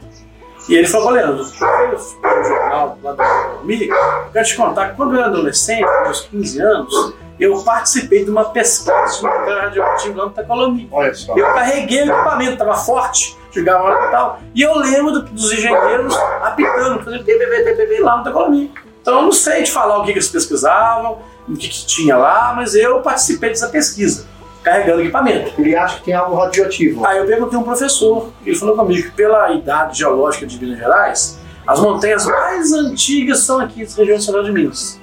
Speaker 1: E ele falou, Leandro, eu fui no jornal lá da economia, eu quero te contar que quando eu era adolescente, meus 15 anos, eu participei de uma pesquisa de material radioativo lá no
Speaker 5: só.
Speaker 1: Eu carreguei o equipamento, estava forte, jogava lá e tal. E eu lembro do- dos engenheiros apitando, fazendo PPP lá no Tecolomi. Então eu não sei te falar o que, que eles pesquisavam, o que, que tinha lá, mas eu participei dessa pesquisa, carregando equipamento.
Speaker 5: Ele acha que tem algo radioativo.
Speaker 1: Aí eu perguntei a um professor, ele falou comigo que pela idade geológica de Minas Gerais, as montanhas mais antigas são aqui da região central de Minas.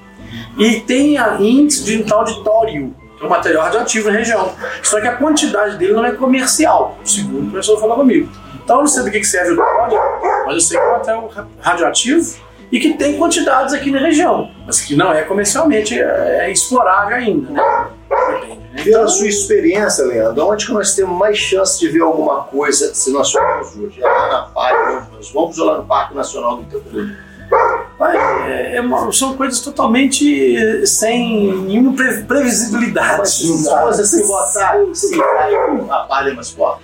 Speaker 1: E tem a índice de um tal de tório, que é um material radioativo na região. Só que a quantidade dele não é comercial, segundo o professor falou comigo. Então eu não sei do que serve o tório, mas eu sei que é um material ra- radioativo e que tem quantidades aqui na região, mas que não é comercialmente é, é explorável ainda, né? Depende, né?
Speaker 2: Pela sua experiência, Leandro, onde que nós temos mais chance de ver alguma coisa se nós formos hoje? É lá na Palha, onde nós vamos, ou lá no Parque Nacional do Itapuã?
Speaker 1: Vai, é- é são coisas totalmente eh, sem nenhuma pre- previsibilidade.
Speaker 2: Mas se você se botar sim, a Palha é mais forte.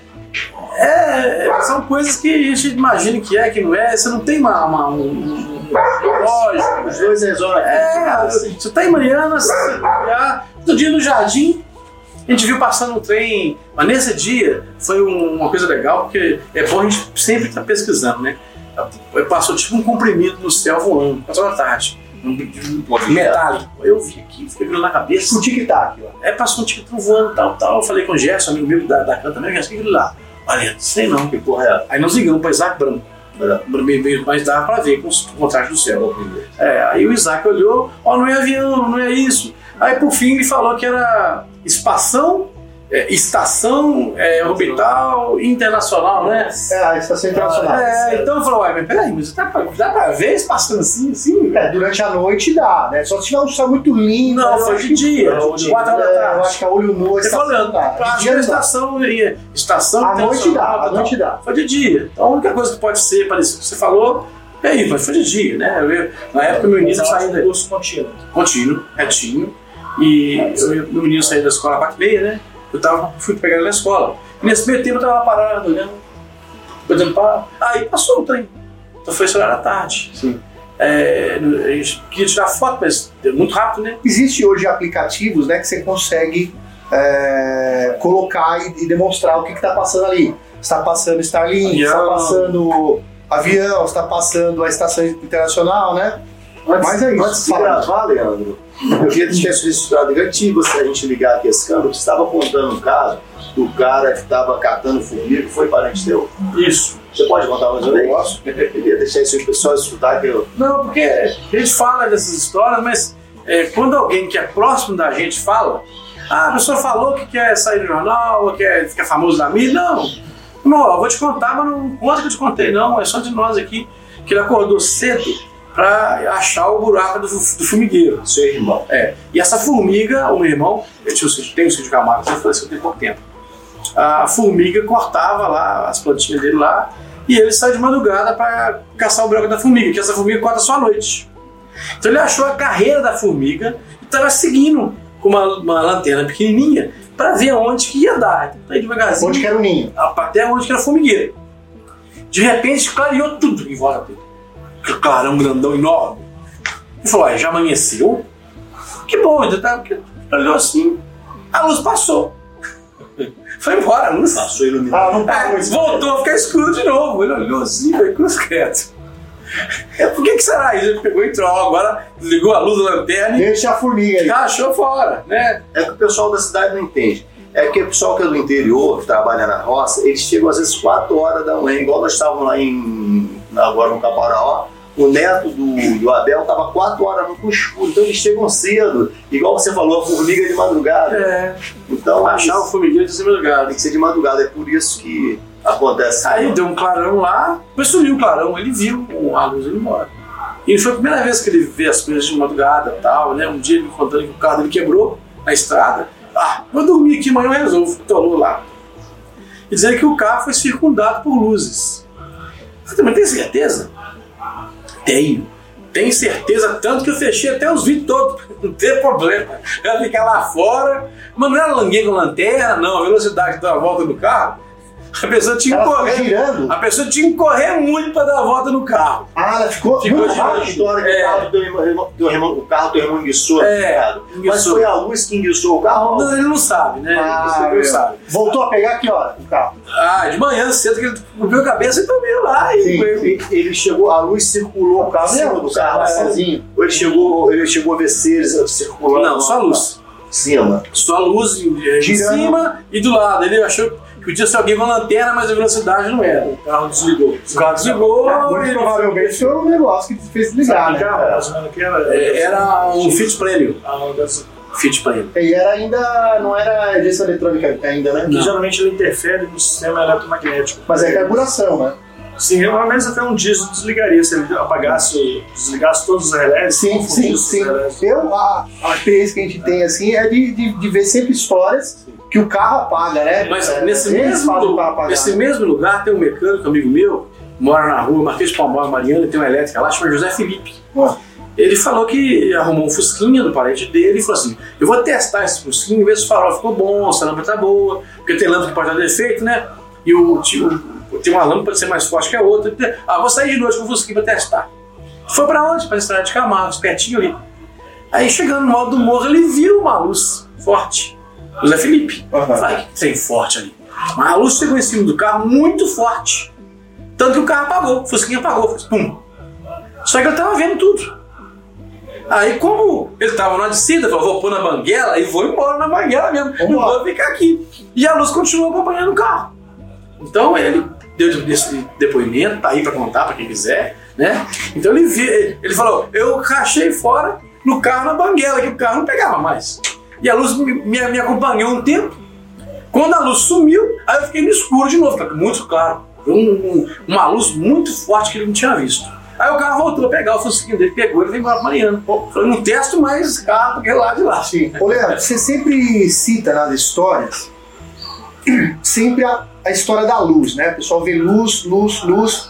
Speaker 1: É, são coisas que a gente imagina que é, que não é. Você não tem uma, uma- um, um, um lógico.
Speaker 2: Os dois resolvem.
Speaker 1: É, você tá em Mariana, você outro dia no jardim, a gente viu passando um trem, mas nesse dia foi um- uma coisa legal, porque é bom a gente sempre estar pesquisando, né? Passou tipo um comprimido no céu voando, passou da tarde, um, um metálico. Eu vi aqui, fiquei virando na cabeça.
Speaker 5: O tic-tac, ó.
Speaker 1: Aí passou um tic voando tal, tal. Eu falei com o Gerson, amigo meu da, da canta também, Gerson, o que é aquilo lá? Olha, sei não.
Speaker 2: Que porra é?
Speaker 1: Aí nós ligamos para Isaac Branco. Meio- Mas dava para ver com os contrastes do céu. É, aí o Isaac olhou, ó, não é avião, não é isso. Aí por fim ele falou que era espação, é, estação é, orbital internacional, né?
Speaker 5: É, a estação internacional.
Speaker 1: É, então eu falei, uai, mas peraí, mas dá pra, dá pra ver espaçando assim, assim?
Speaker 5: É, durante a noite dá, né? Só se tiver um céu muito lindo.
Speaker 1: Não,
Speaker 5: eu
Speaker 1: foi de dia,
Speaker 5: Não,
Speaker 1: de quatro horas da
Speaker 5: é, Eu
Speaker 1: tarde.
Speaker 5: acho que a olho nu a
Speaker 1: Você falando,
Speaker 5: estação dá.
Speaker 1: acho
Speaker 5: De
Speaker 1: que
Speaker 5: dia
Speaker 1: a
Speaker 5: não
Speaker 1: estação, estação
Speaker 5: À noite dá, à noite dá.
Speaker 1: Foi de dia. Então a única coisa que pode ser parecido com o que você falou, é aí, mas foi de dia, né? Eu- na época meu menino saiu da
Speaker 3: curso contínuo.
Speaker 1: contínuo, retinho, e eu, meu menino saiu da escola às quatro e meia, né? Eu tava, fui pegar ele na escola. Nesse meio tempo eu tava parado, olhando, olhando para. Aí passou o trem. Então foi esse horário da tarde.
Speaker 5: Sim.
Speaker 1: É, a gente queria tirar foto, mas deu muito rápido, né?
Speaker 5: Existe hoje aplicativos né, que você consegue é, colocar e, e demonstrar o que está passando ali. Está passando Starlink, está passando avião, está passando a estação internacional, né? Mas é isso.
Speaker 2: Antes de
Speaker 5: Fala.
Speaker 2: gravar, Leandro, eu queria deixar isso registrado. É antigo se a gente ligar aqui esse câmbio, você estava contando um caso do cara que estava catando formiga, que foi parente teu.
Speaker 1: Isso.
Speaker 2: Você pode contar mais vez? Posso. Eu queria deixar isso aí pro pessoal escutar que eu...
Speaker 1: Não, porque a gente fala dessas histórias, mas é, quando alguém que é próximo da gente fala, ah, a pessoa falou que quer sair no jornal, ou quer ficar famoso na mídia, não. Não, eu vou te contar, mas não conta que eu te contei, não. É só de nós aqui que ele acordou cedo para achar o buraco do, do formigueiro.
Speaker 2: Seu irmão.
Speaker 1: É. E essa formiga, o meu irmão, ele tinha o sítio- tem o de Camargo, ele faleceu tem pouco tempo. A formiga cortava lá as plantinhas dele lá e ele saiu de madrugada para caçar o buraco da formiga, que essa formiga corta só à noite. Então ele achou a carreira da formiga e estava seguindo com uma, uma lanterna pequenininha para ver aonde que ia dar. Então, aí devagarzinho,
Speaker 5: Onde que era o ninho?
Speaker 1: até onde que era formigueiro. De repente clareou tudo em volta dele. Aquele clarão grandão enorme. Ele falou, "Ué, já amanheceu? Que bom, ainda tá. Ele olhou assim, a luz passou. Foi embora a luz.
Speaker 2: Passou iluminado.
Speaker 5: Ah, não parou
Speaker 1: É, voltou a ficar escuro de novo. Ele olhou assim, foi cruz credo. É, por que, que será isso? Ele pegou e entrou, agora ligou a luz da lanterna e
Speaker 5: Deixa a formiga aí.
Speaker 1: achou fora, né?
Speaker 2: É que o pessoal da cidade não entende. É que o pessoal que é do interior, que trabalha na roça, eles chegam às vezes 4 horas da manhã, igual nós estávamos lá em. agora no Caparaó. O neto do, do Abel estava 4 horas no escuro, então eles chegam cedo. Igual você falou, a formiga de madrugada.
Speaker 1: É,
Speaker 2: Então
Speaker 1: achar o formigueiro de do
Speaker 2: tem que ser de madrugada, é por isso que acontece.
Speaker 1: Aí deu um clarão lá, depois sumiu o clarão, ele viu a luz indo embora. E foi a primeira vez que ele vê as coisas de madrugada e tal, né? Um dia ele me contando que o carro dele quebrou na estrada. Ah, vou dormir aqui, amanhã eu resolvo. Tolou lá. E dizendo que o carro foi circundado por luzes. Eu também tem certeza? Tenho. Tem certeza, tanto que eu fechei até os vídeos todos, não tem problema. Ela ficar lá fora, mas não era com lanterna, não, a velocidade da volta do carro. A pessoa tinha que correr.
Speaker 5: girando?
Speaker 1: A pessoa tinha que correr muito para dar a volta no carro.
Speaker 5: Ah, ela ficou.
Speaker 1: Ficou
Speaker 5: muito
Speaker 1: de-
Speaker 2: A história que
Speaker 1: É.
Speaker 2: o carro do irmão, irmão- o carro do irmão enguiçou,
Speaker 1: É,
Speaker 2: cara. Mas foi a luz que enguiçou o carro?
Speaker 1: Não, ele não sabe, né?
Speaker 5: Ah,
Speaker 1: Você não sabe.
Speaker 5: Voltou a pegar que hora o carro?
Speaker 1: Ah, de manhã cedo que ele cobriu a cabeça e também lá. E
Speaker 5: Sim,
Speaker 2: Ele, ele chegou, a luz circulou o carro acima do carro. assim.
Speaker 5: sozinho.
Speaker 2: Ou ele chegou, ele chegou a ver seres circulando?
Speaker 1: Não, só a luz.
Speaker 2: Cima.
Speaker 1: Só a luz em
Speaker 5: Girando.
Speaker 1: cima e do lado. Ele achou que podia ser alguém com lanterna, mas a velocidade não era. O carro desligou. O carro desligou.
Speaker 5: É, muito
Speaker 1: ele-
Speaker 5: provavelmente foi um negócio que fez desligar, né?
Speaker 3: carro, era,
Speaker 1: É, Era um Fit Premium.
Speaker 3: Ah,
Speaker 1: Fit Premium.
Speaker 5: E era ainda. não era injeção eletrônica ainda, né?
Speaker 3: que geralmente ele interfere no sistema eletromagnético.
Speaker 5: Mas é carburação, né?
Speaker 3: Sim, normalmente até um diesel desligaria se ele apagasse, desligasse todos os relés.
Speaker 5: Sim, sim, sim. Eu, a, a experiência que a gente tem assim é de, de, de ver sempre histórias que o carro apaga, né?
Speaker 1: Mas
Speaker 5: É,
Speaker 1: nesse, mesmo,
Speaker 5: fazem o carro
Speaker 1: lu-
Speaker 5: apagar.
Speaker 1: nesse mesmo lugar tem um mecânico, amigo meu, mora na rua Marquês de Palmar, Mariana, tem uma elétrica lá, chama José Felipe.
Speaker 5: Ó,
Speaker 1: Ele falou que arrumou um fusquinha do parente dele e falou assim: Eu vou testar esse fusquinha, ver se o farol ficou bom, se a lâmpada tá boa, porque tem lâmpada que pode dar defeito, né? E o, tio- tem uma lâmpada que pode ser mais forte que a outra. Ah, vou sair de noite com o fusquinha pra testar. Foi pra onde? Pra estrada de Camargos, pertinho ali. Aí chegando no alto do morro, ele viu uma luz forte. José Felipe.
Speaker 5: Aham.
Speaker 1: Falei, que tem forte ali. Mas a luz chegou em cima do carro muito forte. Tanto que o carro apagou, o Fusquinha apagou, fez pum. Só que ele tava vendo tudo. Aí, como ele tava numa descida, falou: vou pôr na banguela e vou embora na banguela mesmo. Não
Speaker 5: Vambora.
Speaker 1: vou ficar aqui. E a luz continuou acompanhando o carro. Então ele deu esse depoimento, tá aí pra contar pra quem quiser, né? Então ele vi, ele falou: eu rachei fora no carro na banguela, que o carro não pegava mais. E a luz me, me, me acompanhou um tempo. Quando a luz sumiu, aí eu fiquei no escuro de novo, muito claro. Um- um- uma luz muito forte que ele não tinha visto. Aí o carro voltou a pegar o fusquinho dele, pegou ele veio embora pra Mariana. Pô, Falei, não testo mais esse carro, porque é lá de lá.
Speaker 5: Sim. Ô, Leandro, você sempre cita nas histórias sempre a, a história da luz, né? O pessoal vê luz, luz, luz.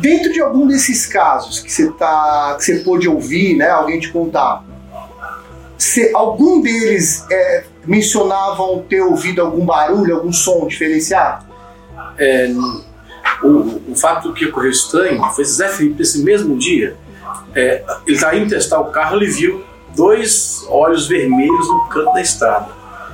Speaker 5: Dentro de algum desses casos que você tá, que você pôde ouvir, né? Alguém te contar, se algum deles é, mencionavam ter ouvido algum barulho, algum som diferenciado?
Speaker 1: É, o, o fato que ocorreu estranho foi Zé Felipe, nesse mesmo dia, é, ele estava indo testar o carro, ele viu dois olhos vermelhos no canto da estrada.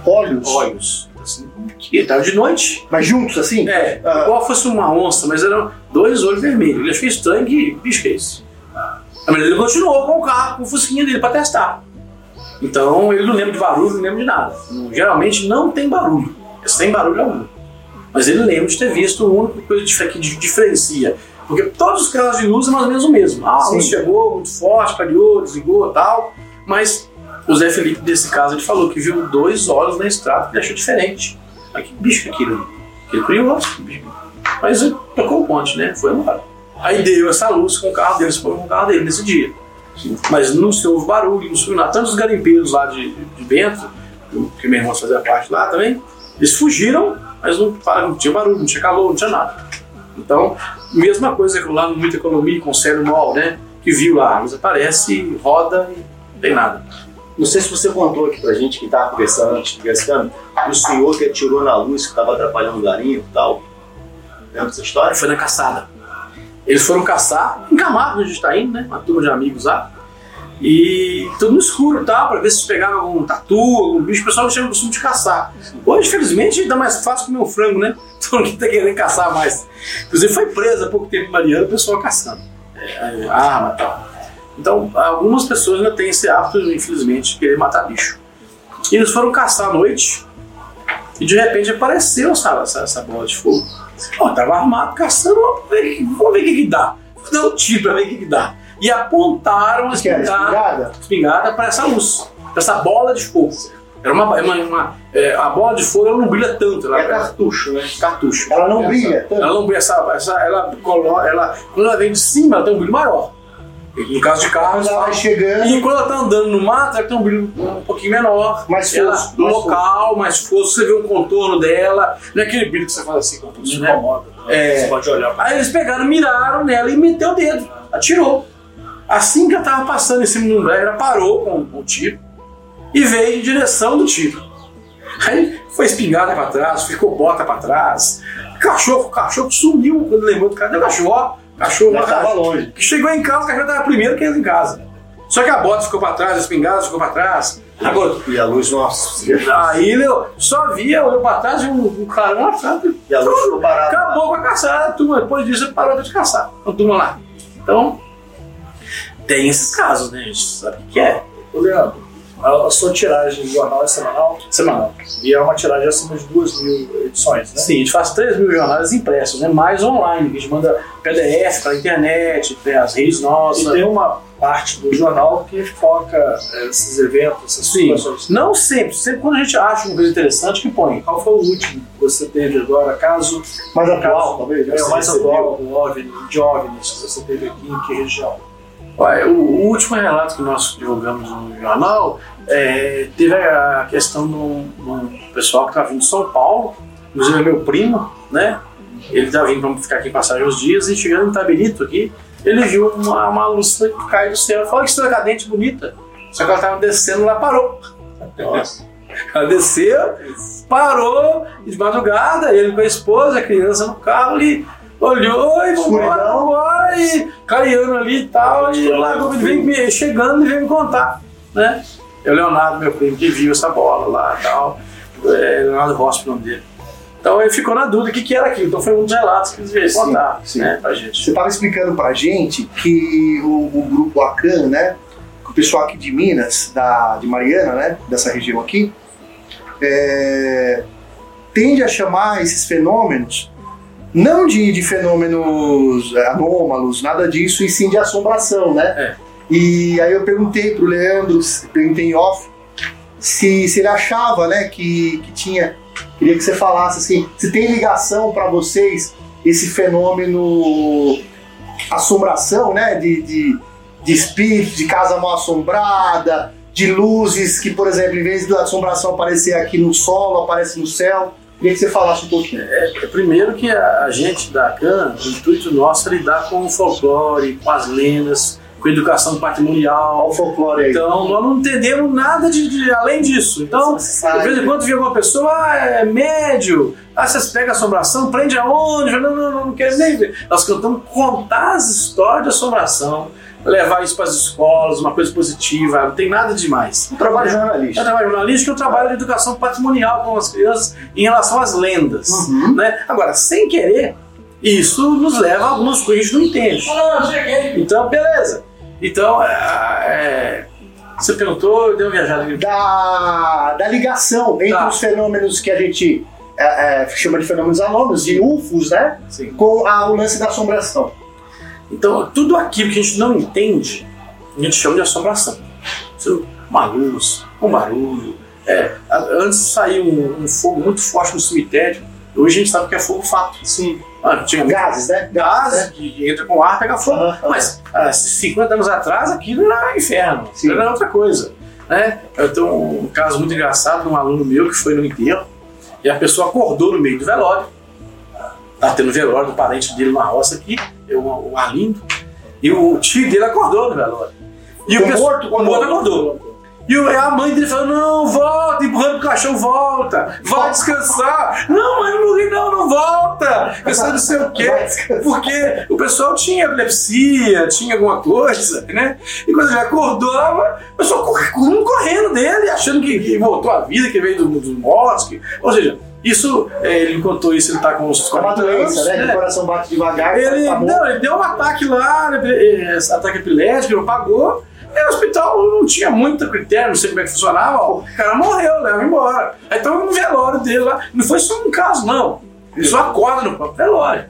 Speaker 5: Olhos,
Speaker 1: Olhos. Assim, que ele estava de noite.
Speaker 5: mas juntos assim?
Speaker 1: É,
Speaker 5: Ah.
Speaker 1: igual fosse uma onça, mas eram dois olhos vermelhos. Ele achou estranho que bicho que é esse? Mas ele continuou com o carro, com o fusquinha dele para testar. Então ele não lembra de barulho, não lembra de nada. Geralmente não tem barulho, é sem barulho algum. Mas ele lembra de ter visto uma única coisa que di- diferencia. Porque todos os carros de luz é mais ou menos o mesmo. Ah, a luz chegou muito forte, clareou, desligou tal. Mas o Zé Felipe, desse caso, ele falou que viu dois olhos na estrada que ele achou diferente. Mas que bicho que é aquilo? Aquele curioso. que bicho. Mas ele tocou o ponte, né? Foi embora. Aí deu essa luz com o carro dele, se foi com o carro dele nesse dia. Mas não se ouve barulho, não se ouve nada. Tanto os garimpeiros lá de, de Bento, que meu irmão fazia parte lá também, eles fugiram, mas não, não tinha barulho, não tinha calor, não tinha nada. Então, mesma coisa lá no Muita Economia com o Célio Mol, né? Que viu lá, luz aparece, roda e não tem nada.
Speaker 2: Não sei se você contou aqui pra gente que tava conversando antes de do senhor que atirou na luz, que tava atrapalhando o garimpo e tal. Lembra dessa história?
Speaker 1: Foi na caçada. Eles foram caçar em Camargo, onde a gente tá indo, né? Uma turma de amigos lá. E tudo no escuro, tá? Pra ver se pegaram algum tatu, algum bicho. O pessoal tinha o costume de caçar. Hoje, felizmente, dá mais fácil comer um frango, né? Todo mundo tá querendo caçar mais. Inclusive, foi presa há pouco tempo em Mariana, o pessoal caçando. É, arma e tal. Então, algumas pessoas ainda têm esse hábito, infelizmente, de querer matar bicho. E eles foram caçar à noite e de repente apareceu essa, essa, essa bola de fogo. Ó, tava armado caçando, vamos ver, vamos ver o que, que dá. Vou dar um tiro pra ver o que, que dá. E apontaram a espingarda,
Speaker 5: espingarda?
Speaker 1: para essa luz, para essa bola de fogo. Era uma, uma, uma- é, a bola de fogo ela não brilha tanto, ela
Speaker 5: É cartucho, né?
Speaker 1: cartucho.
Speaker 5: Ela não brilha tanto.
Speaker 1: Ela não brilha, essa, essa, ela, ela, quando ela vem de cima, ela tem um brilho maior. No caso de carros,
Speaker 5: Quando ela vai chegando,
Speaker 1: e quando ela tá andando no mato, ela tem um brilho um pouquinho menor.
Speaker 5: Mais
Speaker 1: ela, No
Speaker 5: mais
Speaker 1: local, mais fosco, você vê um contorno dela. Não é aquele brilho que você faz assim com
Speaker 3: Isso
Speaker 1: né?
Speaker 3: incomoda.
Speaker 1: É.
Speaker 3: Você pode olhar pra
Speaker 1: Aí eles pegaram, miraram nela e meteu o dedo, atirou. Assim que eu tava passando em cima de um ela parou com, com o tiro e veio em direção do tiro. Aí foi espingarda pra trás, ficou bota pra trás. Cachorro, o cachorro sumiu quando lembrou do cara. O cachorro? O cachorro
Speaker 5: Já
Speaker 1: lá,
Speaker 5: tava longe.
Speaker 1: que chegou em casa, o cachorro tava primeiro que ele em casa. Só que a bota ficou pra trás, a espingarda ficou pra trás. Agora,
Speaker 2: E a luz, nossa.
Speaker 1: aí meu, só via, olhou pra trás e um, um clarão atrás.
Speaker 2: E a luz ficou parada.
Speaker 1: Acabou com a caçada, a turma. Depois disso parou de caçar. A turma lá. Então, tem esses casos, né? A gente sabe o que que é.
Speaker 3: Ô, Leandro, a, a sua tiragem de jornal é semanal?
Speaker 1: Semanal.
Speaker 3: E é uma tiragem acima de duas mil edições, né?
Speaker 1: Sim, a gente faz 3 mil jornais impressos, né? Mais online, que a gente manda PDF pra internet, tem as redes
Speaker 3: E
Speaker 1: nossas.
Speaker 3: tem uma parte do jornal que foca eh, esses eventos, essas
Speaker 1: Sim,
Speaker 3: situações.
Speaker 1: não sempre, sempre quando a gente acha uma coisa interessante que põe.
Speaker 3: Qual foi o último que você teve agora? Caso
Speaker 5: Mais atual, talvez.
Speaker 3: é, mais atual, o OVNI, de OVNIs que você teve aqui em que região?
Speaker 1: O último relato que nós divulgamos no jornal é, teve a questão de um, pessoal que estava vindo de São Paulo, inclusive é meu primo, né? Ele estava vindo para ficar aqui passagem uns dias e chegando em Tabirito aqui, ele viu uma, uma luz que cai do céu. Falou que estrela cadente bonita. Só que ela estava descendo lá parou. Ela desceu, parou de madrugada, ele com a esposa, a criança no carro, ele olhou e vambora, e caiando ali e tal, e lá me, chegando e veio me contar, né? É o Leonardo, meu primo, que viu essa bola lá e tal, é, Leonardo Rossi, o nome dele. Então ele ficou na dúvida o que, que era aquilo, então foi um dos relatos que eles vieram
Speaker 5: Sim,
Speaker 1: contar,
Speaker 5: sim.
Speaker 1: né, pra
Speaker 5: Você
Speaker 1: gente.
Speaker 5: estava explicando pra gente que o, o grupo Acan, né? O pessoal aqui de Minas, da, de Mariana, né? Dessa região aqui, é, tende a chamar esses fenômenos não de, de fenômenos é, anômalos, nada disso, e sim de assombração, né?
Speaker 1: É.
Speaker 5: E aí eu perguntei pro Leandro, perguntei em off, se, se ele achava, né, que, que tinha. Queria que você falasse assim, se tem ligação para vocês esse fenômeno assombração, né? De, de, de espírito, de casa mal assombrada, de luzes que, por exemplo, em vez da assombração aparecer aqui no solo, aparece no céu. Queria que você falasse um pouquinho.
Speaker 1: É, primeiro que a, a gente da CAN, o intuito nosso é lidar com o folclore, com as lendas, com educação
Speaker 5: Olha
Speaker 1: patrimonial.
Speaker 5: o folclore aí.
Speaker 1: Então, nós não entendemos nada de, de- além disso. Então, de vez em quando vem alguma pessoa, ah, é médio, ah, vocês pegam assombração, prende aonde? Não, não, não, não quero nem ver. Nós cantamos contar as histórias de assombração, levar isso para as escolas, uma coisa positiva, não tem nada demais.
Speaker 5: um trabalho
Speaker 1: É
Speaker 5: jornalístico.
Speaker 1: um trabalho jornalístico, é um trabalho de educação patrimonial com as crianças em relação às lendas.
Speaker 5: Uhum.
Speaker 1: Né? Agora, sem querer, isso nos leva a algumas coisas que a gente não entende. Então, beleza. Então, é, é, você perguntou, eu dei uma viajada.
Speaker 5: Da, da ligação entre
Speaker 1: Tá.
Speaker 5: os fenômenos que a gente é, é, chama de fenômenos anômalos, de UFOs, né?
Speaker 1: Sim.
Speaker 5: Com a- o lance da assombração.
Speaker 1: Então, tudo aquilo que a gente não entende, a gente chama de assombração. Isso, Uma luz, um barulho. É, antes saiu um, um fogo muito forte no cemitério, hoje a gente sabe que é fogo fato.
Speaker 5: Sim.
Speaker 1: Ah, tinha
Speaker 5: Gases, né? né?
Speaker 1: que entra com ar, pega fogo. Mas há 50 anos atrás aquilo era inferno,
Speaker 5: Sim.
Speaker 1: era outra coisa. Né? Eu tenho um caso muito engraçado de um aluno meu que foi no enterro e a pessoa acordou no meio do velório. Tá tendo velório do parente dele na roça aqui, eu, o Arlindo, e o tio dele acordou no velório. E
Speaker 5: O
Speaker 1: pessoal-
Speaker 5: morto
Speaker 1: o morto acordou. E o- a mãe dele falou: Não, volta, empurrando o caixão, volta, vai descansar. Não, mãe, não morri, não, não volta. Eu sei não sei o quê. Porque o pessoal tinha epilepsia, tinha alguma coisa, né? E quando ele acordava, o pessoal corre- correndo, dele, achando que, voltou à vida, que veio do- dos mortos. que- Ou seja, isso, é, ele contou isso, ele tá com uns
Speaker 5: É uma
Speaker 1: 40 anos.
Speaker 5: doença, né?
Speaker 1: Né?
Speaker 5: o coração bate devagar.
Speaker 1: Ele,
Speaker 5: tá
Speaker 1: não, ele deu um ataque lá, né, eh, ataque epilético, não pagou. E o hospital não tinha muito critério, não sei como é que funcionava. O cara morreu, leva embora. Aí então no velório dele lá, não foi só um caso, não. Ele só acorda no próprio velório.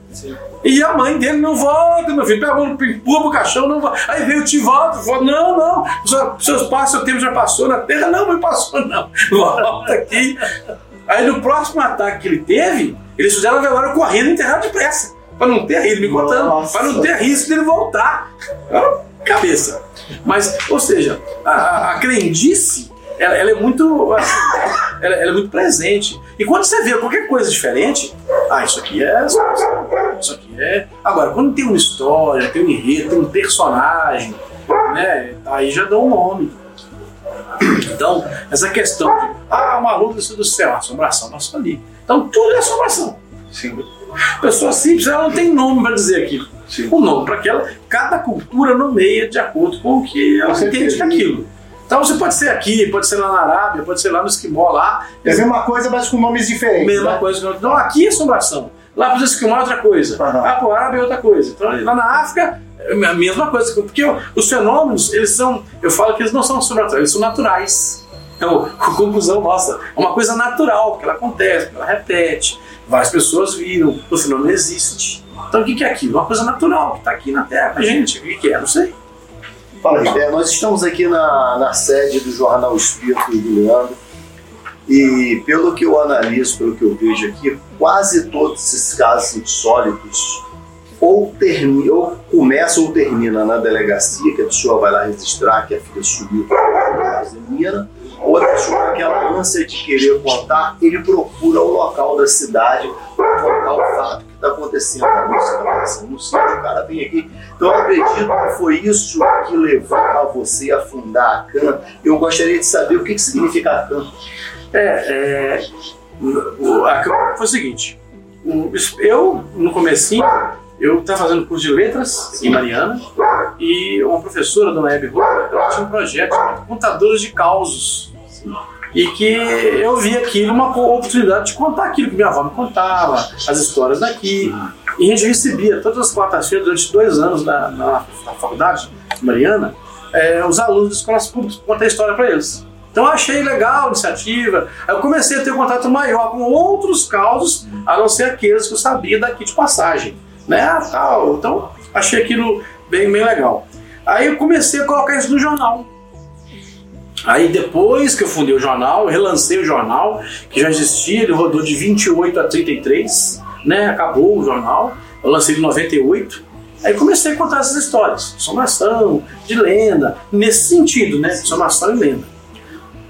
Speaker 1: E a mãe dele não volta, meu filho, pega a mão, empurra pro caixão, não volta. Aí veio tio volta, volta, não, não, sua- seus pais, seu tempo já passou na terra, não, não passou, não. Volta aqui. Aí no próximo ataque que ele teve, eles fizeram o velório correndo e enterraram depressa. Pra não ter risco, me contando,
Speaker 5: Nossa.
Speaker 1: pra não ter risco dele voltar. Cabeça. Mas, ou seja, a- a, crendice, ela, ela é muito. assim, ela, ela é muito presente. E quando você vê qualquer coisa diferente, ah, isso aqui é. Isso aqui é. Agora, quando tem uma história, tem um enredo, tem um personagem, né? Aí já dá um nome. Então, essa questão de, ah, uma desceu do céu, assombração, nossa ali. Então, tudo é assombração.
Speaker 5: Sim.
Speaker 1: Pessoa simples, ela não tem nome para dizer aquilo.
Speaker 5: Sim.
Speaker 1: O nome para aquela, cada cultura nomeia de acordo com o que ela
Speaker 5: Com
Speaker 1: entende daquilo. Então você pode ser aqui, pode ser lá na Arábia, pode ser lá no Esquimó, lá.
Speaker 5: É a mesma coisa, mas com nomes diferentes.
Speaker 1: Mesma
Speaker 5: né?
Speaker 1: coisa. Então aqui é assombração. Lá para os Esquimó é outra coisa.
Speaker 5: Aham.
Speaker 1: Lá para o Arábia é outra coisa. Então lá na África é a mesma coisa. Porque os fenômenos, eles são, eu falo que eles não são assombratórios, eles são naturais. Uma conclusão nossa. É uma coisa natural, porque ela acontece, porque ela repete. Várias pessoas viram, o fenômeno existe. Então o que é aquilo? Uma coisa natural que está aqui na Terra. Gente, o que é? Não sei.
Speaker 5: Fala aí.
Speaker 2: É, nós estamos aqui na, na sede do Jornal Espírito do Leandro e pelo que eu analiso, pelo que eu vejo aqui, quase todos esses casos insólitos ou, termi, ou começa ou termina na delegacia, que a pessoa vai lá registrar que a filha subiu a mina, ou a pessoa com aquela ânsia de querer contar, ele procura o local da cidade o fato está acontecendo. A moça está acontecendo no sítio, o cara vem aqui. Então eu acredito que foi isso que levou a você a fundar a CAN. Eu gostaria de saber o que, que significa a CAN.
Speaker 1: É, é, a câmera foi o seguinte, eu, no comecinho, eu estava fazendo curso de letras em Mariana e uma professora, dona Hebe ela tinha um projeto chamado Contadores de Causos e que eu vi aquilo uma oportunidade de contar aquilo que minha avó me contava, as histórias daqui. E a gente recebia todas as quartas-feiras, durante dois anos na, na, na faculdade, Mariana, é, os alunos de escolas públicas contar a história para eles. Então eu achei legal a iniciativa. Aí eu comecei a ter um contato maior com outros causos, a não ser aqueles que eu sabia daqui de passagem. Né? Ah, Tal. Então achei aquilo bem, bem legal. Aí eu comecei a colocar isso no jornal. Aí depois que eu fundei o jornal, relancei o jornal, que já existia, ele rodou de 28 a 33, né? Acabou o jornal, eu lancei em 98. Aí comecei a contar essas histórias, somação, de lenda, nesse sentido, né? Somação e lenda.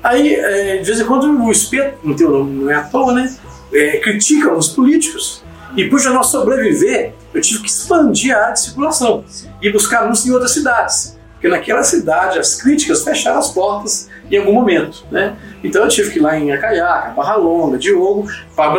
Speaker 1: Aí, é, de vez em quando, o espeto, não, tem não é à toa, né? É, critica os políticos. E por jornal sobreviver, eu tive que expandir a área de circulação e buscar anúncios em outras cidades. Porque naquela cidade as críticas fecharam as portas em algum momento. Né? Então eu tive que ir lá em Acaiaca, Barra Longa, Diogo, para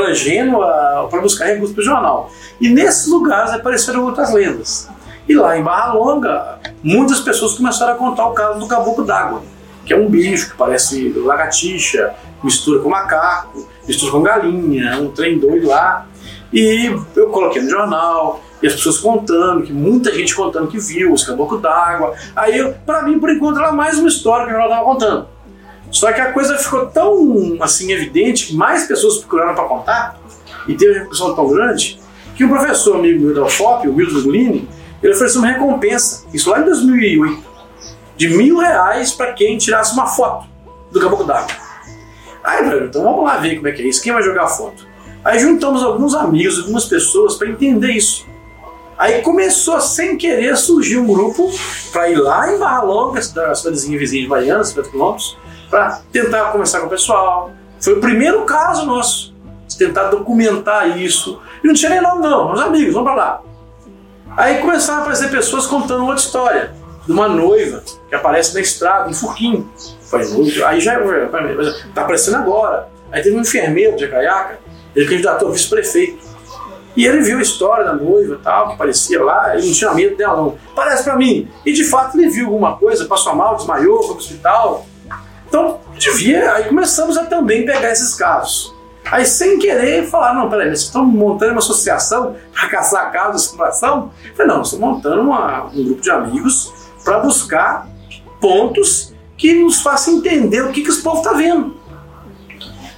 Speaker 1: para buscar recursos para o jornal. E nesses lugares apareceram outras lendas. E lá em Barra Longa, muitas pessoas começaram a contar o caso do caboclo d'água, que é um bicho que parece lagartixa, mistura com macaco, mistura com galinha, um trem doido lá. E eu coloquei no jornal, e as pessoas contando, que muita gente contando que viu os caboclos d'água. Aí, pra mim, por enquanto, era mais uma história que o jornal estava contando. Só que a coisa ficou tão assim evidente que mais pessoas procuraram para contar e teve uma repercussão tão grande que um professor amigo meu da UFOP, o Wilton Gulini, ele ofereceu uma recompensa, isso lá em 2008, de mil reais para quem tirasse uma foto do caboclo d'água. Aí, então vamos lá ver como é que é isso, quem vai jogar a foto? Aí juntamos alguns amigos, algumas pessoas para entender isso. Aí começou, sem querer, surgir um grupo para ir lá em Barra Longa, a cidadezinha vizinha de Baiana, 50 quilômetros, para tentar conversar com o pessoal. Foi o primeiro caso nosso, de tentar documentar isso. E não tinha nem nome não, meus amigos, vamos para lá. Aí começaram a aparecer pessoas contando outra história, de uma noiva que aparece na estrada, um furquinho. Foi noiva, aí já está aparecendo agora. Aí teve um enfermeiro de Acaiaca, ele candidatou a vice-prefeito. E ele viu a história da noiva tal, que parecia lá, ele não tinha medo dela não. Parece pra mim. E de fato ele viu alguma coisa, passou mal, desmaiou, foi pro hospital. Então, devia. Aí começamos a também pegar esses casos. Aí, sem querer, falar: não, peraí, vocês estão montando uma associação para caçar casos de situação? Eu falei: não, estamos montando uma- um grupo de amigos para buscar pontos que nos façam entender o que, que esse povo está vendo.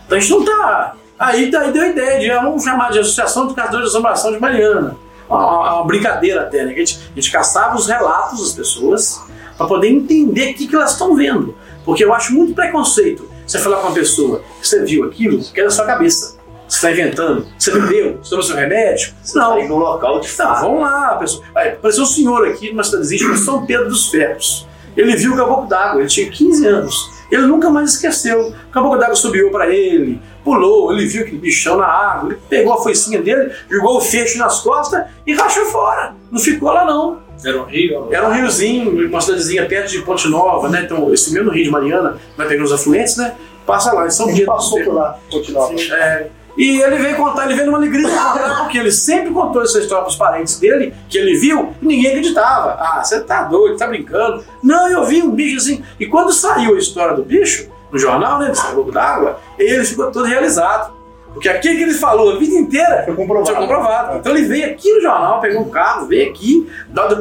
Speaker 1: Então a gente não está. Aí daí deu a ideia de vamos chamar de Associação de Caçadores de Assombração de Mariana. Uma, uma brincadeira até, né? A, gente, a gente caçava os relatos das pessoas para poder entender o que, que elas estão vendo. Porque eu acho muito preconceito você falar com uma pessoa que você viu aquilo, que é da sua cabeça. Você está inventando, você bebeu, você tomou seu remédio. Não,
Speaker 2: Aí no local de
Speaker 1: Tá,
Speaker 2: fato.
Speaker 1: vamos lá, pessoal. Aí, apareceu um senhor aqui numa cidadezinha chamada São Pedro dos Ferros. Ele viu o caboclo d'água, ele tinha 15 anos. Ele nunca mais esqueceu. O caboclo d'água subiu para ele, pulou, ele viu aquele bichão na água, ele pegou a foicinha dele, jogou o feixe nas costas e rachou fora. Não ficou lá não.
Speaker 3: Era um rio?
Speaker 1: Era um riozinho, uma cidadezinha perto de Ponte Nova, né? Então, esse mesmo rio de Mariana, vai pegando os afluentes, né? Passa lá, em São Pedro.
Speaker 5: passou por lá, continuava.
Speaker 1: É, e ele veio contar, ele veio numa alegria de contar, porque ele sempre contou essa história para os parentes dele, que ele viu, e ninguém acreditava. Ah, você tá doido, tá brincando. Não, eu vi um bicho assim. E quando saiu a história do bicho, no jornal, né, do Globo d'Água, ele ficou todo realizado. Porque aquilo que ele falou a vida inteira
Speaker 5: Foi comprovado.
Speaker 1: tinha comprovado. Então ele veio aqui no jornal, pegou um carro, veio aqui,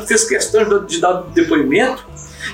Speaker 1: fez questão de dar- de dar depoimento.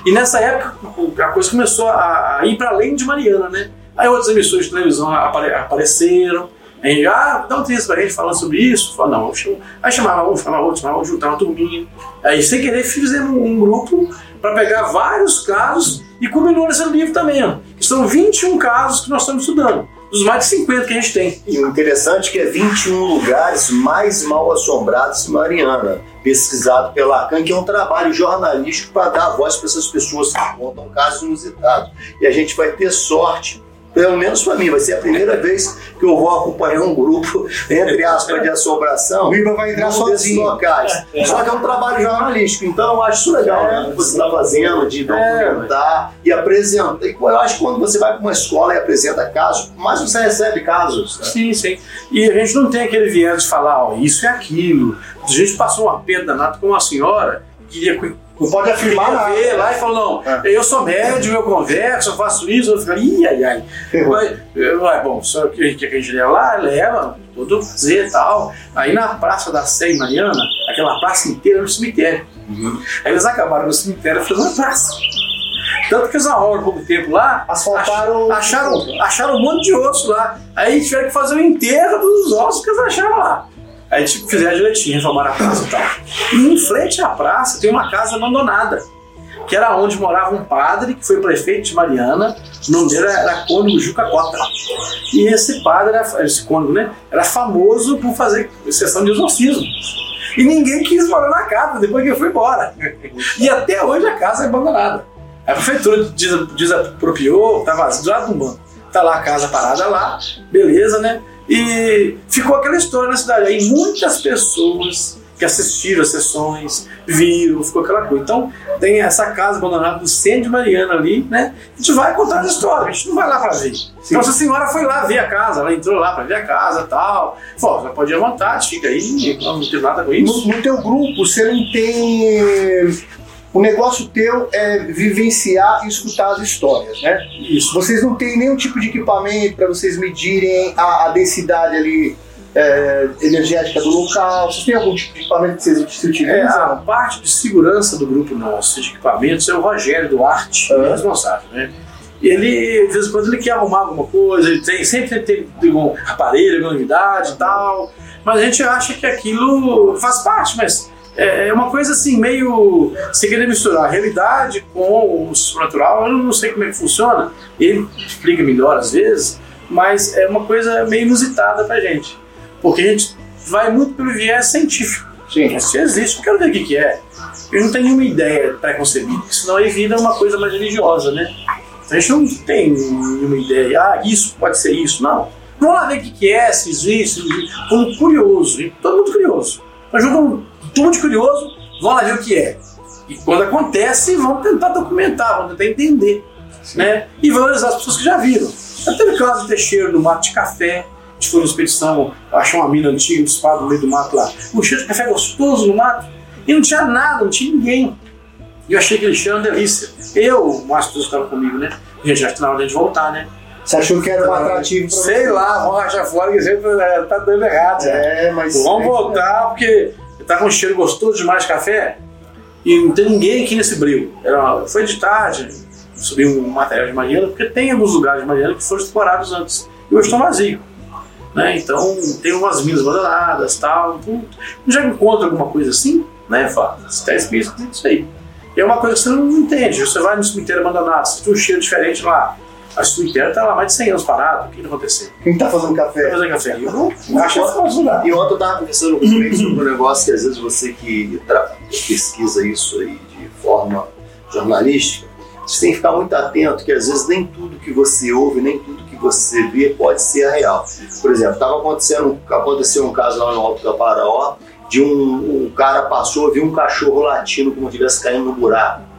Speaker 1: E nessa época a coisa começou a ir para além de Mariana, né? Aí outras emissoras de televisão apare- apareceram. Aí já, ah, dá uma entrevista pra gente falando sobre isso. Falei, não, chamar. Aí chamava um, chamava outro, chamava outro, juntava uma turminha. Aí, sem querer, fizemos um grupo para pegar vários casos e culminou nesse livro também, ó. São 21 casos que nós estamos estudando, dos mais de 50 que a gente tem.
Speaker 2: E o interessante é que é 21 lugares mais mal assombrados em Mariana, pesquisado pela ACAN, que é um trabalho jornalístico para dar voz para essas pessoas que contam casos inusitados. E a gente vai ter sorte, pelo menos para mim, vai ser a primeira vez que eu vou acompanhar um grupo, entre aspas, de assombração.
Speaker 5: O Iba vai entrar
Speaker 2: desses
Speaker 5: sozinho.
Speaker 2: locais. Só que é um trabalho jornalístico, então eu acho isso legal, né? O que você está fazendo, de documentar e apresentar. E eu acho que quando você vai para uma escola e apresenta casos, mais você recebe casos. né?
Speaker 1: Sim, sim. E a gente não tem aquele viés de falar, ó, isso é aquilo. A gente passou um apelo danado com uma senhora que queria
Speaker 5: Não pode afirmar nada.
Speaker 1: ver lá e falou, não,
Speaker 5: É.
Speaker 1: eu sou médium, eu converso, eu faço isso, eu fico, ih, ai, ai. Mas, ué, bom, só que, que a gente leva lá, leva, tudo fazer e tal. Aí na Praça da Sé em Mariana, aquela praça inteira era um cemitério. Aí eles acabaram no cemitério e fizeram uma praça. Tanto que eles arrumaram um pouco tempo lá,
Speaker 5: Asfaltaram-
Speaker 1: ach- acharam, acharam um monte de ossos lá. Aí tiveram que fazer o enterro dos ossos que eles acharam lá. Aí tipo, fizeram direitinho, reformaram a praça e tal. E em frente à praça tem uma casa abandonada, que era onde morava um padre que foi prefeito de Mariana. O nome dele era Cônigo Juca Cota. E esse padre, era, esse cônigo, né, era famoso por fazer sessão de exorcismo. E ninguém quis morar na casa depois que ele foi embora. E até hoje a casa é abandonada. A prefeitura des- desapropriou, tá vazio, do lado do banco. Tá lá a casa parada lá, beleza, né? E ficou aquela história na cidade. Aí muitas pessoas que assistiram as sessões, viram, ficou aquela coisa. Então, tem essa casa abandonada do centro de Mariana ali, né? A gente vai contar as histórias, a gente não vai lá pra ver. Então, essa senhora foi lá ver a casa, ela entrou lá pra ver a casa e tal. Falou, já pode ir à vontade, fica aí, não tem nada com isso.
Speaker 5: No, no teu grupo, você não tem. O negócio teu é vivenciar e escutar as histórias, né?
Speaker 1: Isso.
Speaker 5: Vocês não têm nenhum tipo de equipamento para vocês medirem a, a densidade ali é, energética do local. Vocês têm algum tipo de equipamento que vocês se
Speaker 1: É,
Speaker 5: utilizam?
Speaker 1: a parte de segurança do grupo nosso de equipamentos é o Rogério Duarte,
Speaker 5: Ah.
Speaker 1: responsável, né? Ele, de vez em quando, ele quer arrumar alguma coisa, ele tem, sempre tem, tem um aparelho, alguma novidade e tal, mas a gente acha que aquilo faz parte, mas é é uma coisa assim, meio. Você querer misturar a realidade com o sobrenatural, eu não sei como é que funciona, ele explica melhor às vezes, mas é uma coisa meio inusitada pra gente, porque a gente vai muito pelo viés científico.
Speaker 5: Sim.
Speaker 1: Se existe, eu quero ver o que, que é. Eu não tenho nenhuma ideia pré-concebida, senão aí vira uma coisa mais religiosa, né? A gente não tem nenhuma ideia, ah, isso pode ser isso, não. Vamos lá ver o que, que é, se existe, como curioso, todo mundo curioso. Nós jogamos todo mundo curioso, vamos lá ver o que é. E quando acontece, vamos tentar documentar, vamos tentar entender, né? E valorizar as pessoas que já viram. Já teve caso de Teixeira no mato de café, a gente foi numa expedição, achou uma mina antiga, um espada no meio do mato lá. Um cheiro de café gostoso no mato, e não tinha nada, não tinha ninguém. E eu achei aquele cheiro uma delícia. Eu, o Márcio estava comigo, né? Gente, já está na hora de voltar, né?
Speaker 5: Você achou que era um atrativo pra
Speaker 1: Sei lá, vamos achar fora que sempre é, tá dando errado. né?
Speaker 5: É, mas.
Speaker 1: Vamos voltar, porque tá com um cheiro gostoso demais de café e não tem ninguém aqui nesse brilho. Era, foi de tarde, subi um material de Mariana, porque tem alguns lugares de Mariana que foram explorados antes. E hoje estão vazios. Né? Então tem umas minas abandonadas tal. Então, já encontra alguma coisa assim, né? Fala, se está escrito isso aí. E é uma coisa que você não entende. Você vai no cemitério abandonado, você tem um cheiro diferente lá. A cemitério está lá mais de 100 anos parado. O que está acontecendo?
Speaker 5: Quem tá fazendo café?
Speaker 1: fazer café. Eu não acho que.
Speaker 2: E ontem eu estava conversando com vocês sobre um negócio que às vezes você que pesquisa isso aí de forma jornalística, você tem que ficar muito atento que às vezes nem tudo que você ouve, nem tudo que você vê pode ser a real. Por exemplo, estava acontecendo, aconteceu um caso lá no Alto da Paraó de um, um cara passou, viu um cachorro latindo como se estivesse caindo no buraco.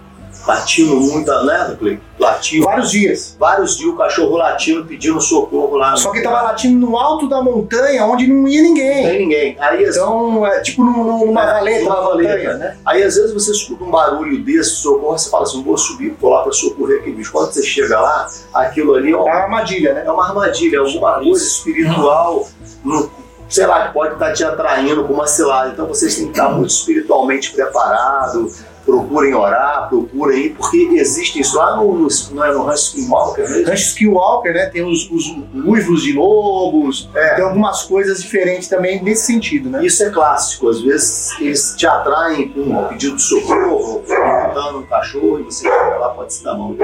Speaker 2: Latindo muito, né, Clay? Latindo.
Speaker 5: Vários dias.
Speaker 2: Vários dias o cachorro latindo, pedindo socorro lá.
Speaker 5: Só que tava latindo no alto da montanha, onde não ia
Speaker 2: Não
Speaker 5: ninguém.
Speaker 2: tem ninguém. Aí,
Speaker 5: Então, é tipo num- num- numa
Speaker 2: É,
Speaker 5: valeta,
Speaker 2: numa
Speaker 5: uma
Speaker 2: valeta.
Speaker 5: montanha, né?
Speaker 2: Aí às vezes você escuta um barulho desse, socorro, você fala assim, vou subir, vou lá para socorrer aquele bicho. Quando você chega lá, aquilo ali é
Speaker 5: É
Speaker 2: uma,
Speaker 5: uma armadilha, né?
Speaker 2: é uma armadilha, é alguma coisa espiritual, no- sei lá, que pode estar te atraindo com uma cilada. Então vocês têm que estar muito espiritualmente preparados, procurem orar, procurem ir, porque existe isso lá no, no, não é no Rancho Skinwalker mesmo?
Speaker 5: Rancho Skinwalker, né? Tem os, os uivos de lobos,
Speaker 2: É.
Speaker 5: tem algumas coisas diferentes também nesse sentido, né?
Speaker 2: Isso é clássico, às vezes eles te atraem com um pedido de socorro, perguntando um cachorro, e você chega lá, pode se dar a mão.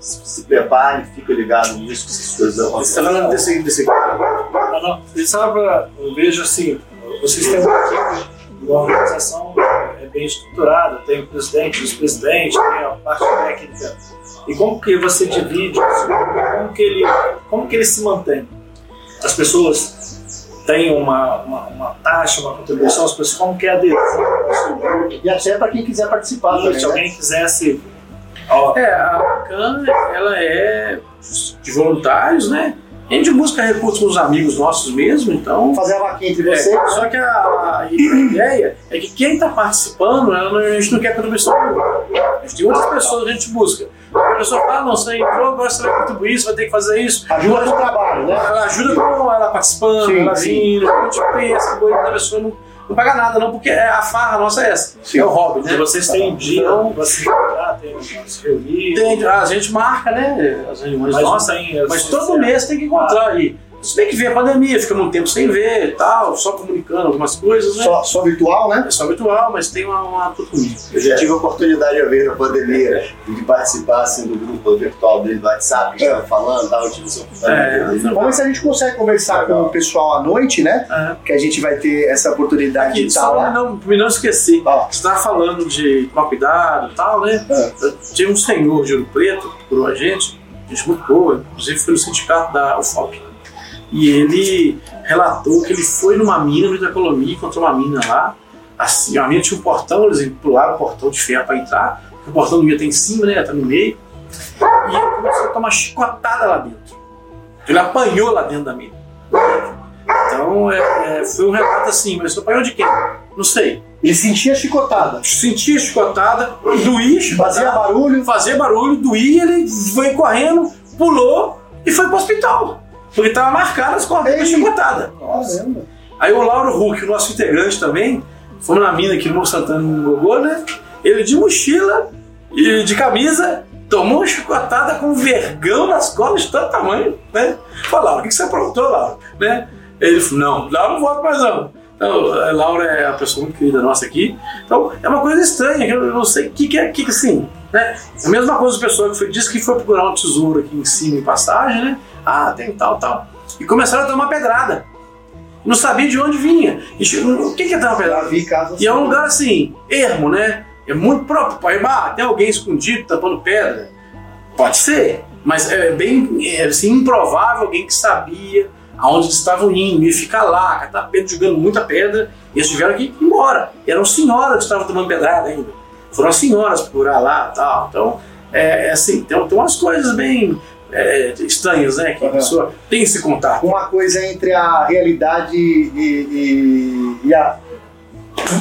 Speaker 2: Se, se prepare, fica ligado nisso, que essas coisas
Speaker 1: Você
Speaker 2: acontecem.
Speaker 1: tá falando desse, desse cara.
Speaker 3: Não, não. Sabe, eu vejo assim, vocês têm uma organização bem estruturada, tem o presidente, vice-presidente, tem a parte técnica. E como que você divide isso? Como que ele, como que ele se mantém? As pessoas têm uma, uma, uma taxa, uma contribuição, as pessoas como que é a adesão ao seu grupo?
Speaker 5: E até para quem quiser participar também,
Speaker 3: Se
Speaker 5: né?
Speaker 3: alguém quisesse... Ó,
Speaker 1: É, a CAN, ela é de voluntários, né? A gente busca recursos com os amigos nossos mesmo, então.
Speaker 5: Fazer a vaquinha entre
Speaker 1: É,
Speaker 5: vocês.
Speaker 1: só que a, a- a ideia é que quem está participando, não- a gente não quer contribuição nenhuma. A gente tem outras pessoas que a gente busca. A pessoa fala, ah, não, você entrou, agora você vai contribuir, você vai ter que fazer isso.
Speaker 5: Ajuda no trabalho, né?
Speaker 1: Ela ajuda com ela participando,
Speaker 5: Sim,
Speaker 1: ela vindo, a gente pensa, da pessoa não, não paga nada, não, porque é a farra nossa é essa.
Speaker 5: Sim.
Speaker 1: É o hobby, né?
Speaker 3: e vocês têm dia
Speaker 1: Então,
Speaker 3: encontrar, tem se reunir,
Speaker 1: tem- a gente marca, né? As reuniões
Speaker 3: mas
Speaker 1: nossas.
Speaker 3: tem...
Speaker 1: Mas todo mês tem que encontrar aí. Você tem que ver a pandemia, fica muito tempo sem ver e tal, só comunicando algumas coisas, né?
Speaker 5: Só, só virtual, né?
Speaker 1: É só virtual, mas tem uma, uma.
Speaker 2: Eu já tive a oportunidade de ver na pandemia de participar assim, do grupo virtual dele do WhatsApp, que estava falando, tal, tive essa oportunidade.
Speaker 1: É,
Speaker 5: Vamos ver se a gente consegue conversar com o pessoal à noite, né?
Speaker 1: É.
Speaker 5: Que a gente vai ter essa oportunidade
Speaker 1: Aqui,
Speaker 5: de estar lá.
Speaker 1: não, pra não esquecer,
Speaker 5: Ó.
Speaker 1: você estava falando de tomar cuidado e tal, né?
Speaker 5: É.
Speaker 1: Tinha um senhor de Ouro Preto, que procurou a gente, gente muito boa, inclusive foi no sindicato da UFOP. E ele relatou que ele foi numa mina no Itacolomi, encontrou uma mina lá. Assim, a mina tinha um portão, eles pularam o portão de ferro para entrar, o portão não ia estar em cima, né? Estar no meio. E ele começou a tomar chicotada lá dentro. Ele apanhou lá dentro da mina. Então é, é, foi um relato assim, mas apanhou de quem? Não sei.
Speaker 5: Ele sentia chicotada.
Speaker 1: Sentia chicotada, doía, chicotada,
Speaker 5: Fazia barulho.
Speaker 1: fazia barulho, doía, ele foi correndo, pulou e foi pro hospital. Porque estava marcada as cordas chicotada.
Speaker 5: Caramba.
Speaker 1: Aí o Lauro Huck, o nosso integrante também, fomos na mina aqui no Morro Santana, no Gogô, né? Ele de mochila e de camisa, tomou uma chicotada com vergão nas costas de todo tamanho, né? Falou, Lauro, o que você aprontou, Lauro? Né? Ele falou, não, Lauro não volta mais não. Então, a Laura é a pessoa muito querida nossa aqui. Então, é uma coisa estranha, eu não sei o que, que é, que, que assim, né? A mesma coisa do pessoal que foi, disse que foi procurar um tesouro aqui em cima, em passagem, né? Ah, tem tal, tal. E começaram a tomar pedrada. Não sabia de onde vinha. E, o que que é tomar
Speaker 5: Já
Speaker 1: pedrada? E é um lugar assim, ermo, né? É muito próprio para ah, tem alguém escondido tapando pedra. Pode ser, mas é bem é, assim, improvável alguém que sabia aonde eles estavam indo, ia ficar lá, catar pedra, jogando muita pedra, e eles tiveram que ir embora. E eram senhoras que estavam tomando pedrada ainda. Foram as senhoras procurar lá e tal. Então, é, é assim, tem, tem umas coisas bem é, estranhas, né? Que a
Speaker 5: Uhum.
Speaker 1: pessoa tem esse contato.
Speaker 5: uma coisa entre a realidade e, e, e a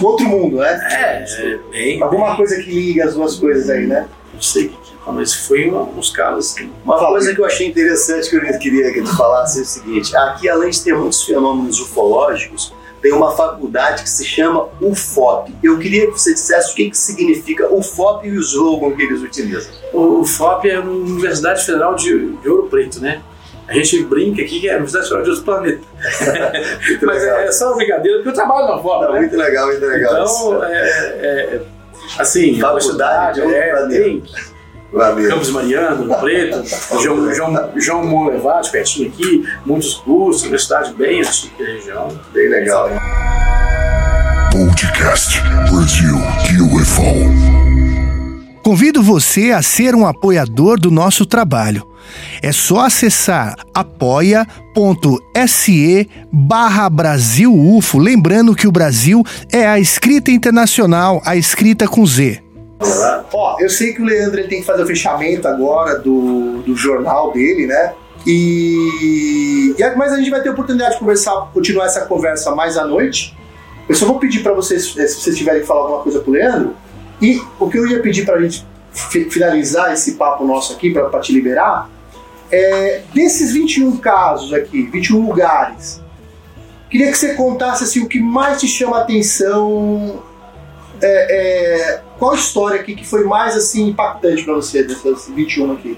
Speaker 5: o outro mundo, né?
Speaker 1: É, é bem.
Speaker 5: Alguma coisa que liga as duas coisas aí, né?
Speaker 1: Não sei o que que é, mas foi um- uns casos assim.
Speaker 2: Uma coisa que eu achei interessante que eu queria que tu falasse é o seguinte: aqui, além de ter muitos fenômenos ufológicos, tem uma faculdade que se chama UFOP. Eu queria que você dissesse o que, que significa UFOP e o slogan que eles utilizam.
Speaker 1: O, o FOP é a Universidade Federal de, de Ouro Preto, né? A gente brinca aqui que é a Universidade Federal de outro planeta. Mas é, é só brincadeira, porque eu trabalho na FOP,
Speaker 2: Tá
Speaker 1: né?
Speaker 2: muito legal, muito legal.
Speaker 1: Então, é, é, é, assim,
Speaker 2: Faculdade
Speaker 1: universidade,
Speaker 2: de outro
Speaker 1: é,
Speaker 2: planeta.
Speaker 1: tem
Speaker 2: Valeu.
Speaker 1: Campos Mariano, Ouro Preto, João, João, João Monlevade, pertinho aqui, muitos cursos, universidade bem antiga da região.
Speaker 2: Bem legal.
Speaker 4: Podcast Brasil UFO.
Speaker 6: Convido você a ser um apoiador do nosso trabalho. É só acessar apoia.se barra Brasil UFO, lembrando que o Brasil é a escrita internacional, a escrita com Z.
Speaker 5: Ó, eu sei que o Leandro ele tem que fazer o fechamento agora do, do jornal dele, né? E, e mas a gente vai ter a oportunidade de conversar, continuar essa conversa mais à noite. Eu só vou pedir para vocês, eh, se vocês tiverem que falar alguma coisa pro Leandro, e o que eu ia pedir para a gente fi- finalizar esse papo nosso aqui, para te liberar, é desses 21 casos aqui, 21 lugares, queria que você contasse assim, o que mais te chama a atenção, é, é, qual história aqui que foi mais assim impactante para você dessas 21 aqui?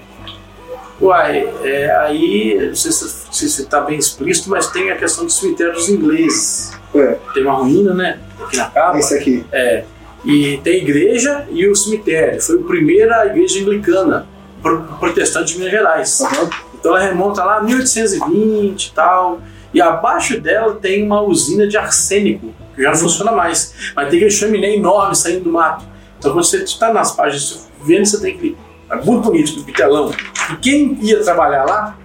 Speaker 1: Uai, é, aí, não sei se, se está bem explícito, mas tem a questão do cemitério dos ingleses.
Speaker 5: É,
Speaker 1: Tem uma ruína, né? Aqui na capa.
Speaker 5: esse aqui.
Speaker 1: É, e tem a igreja e o cemitério. Foi a primeira igreja anglicana pro- protestante de Minas Gerais.
Speaker 5: Aham.
Speaker 1: Então ela remonta lá a 1820 e tal. E abaixo dela tem uma usina de arsênico, que já não funciona mais. Mas tem aquele chaminé enorme saindo do mato. Então quando você está nas páginas vendo, você tem que. É muito bonito, com pitelão. E quem ia trabalhar lá,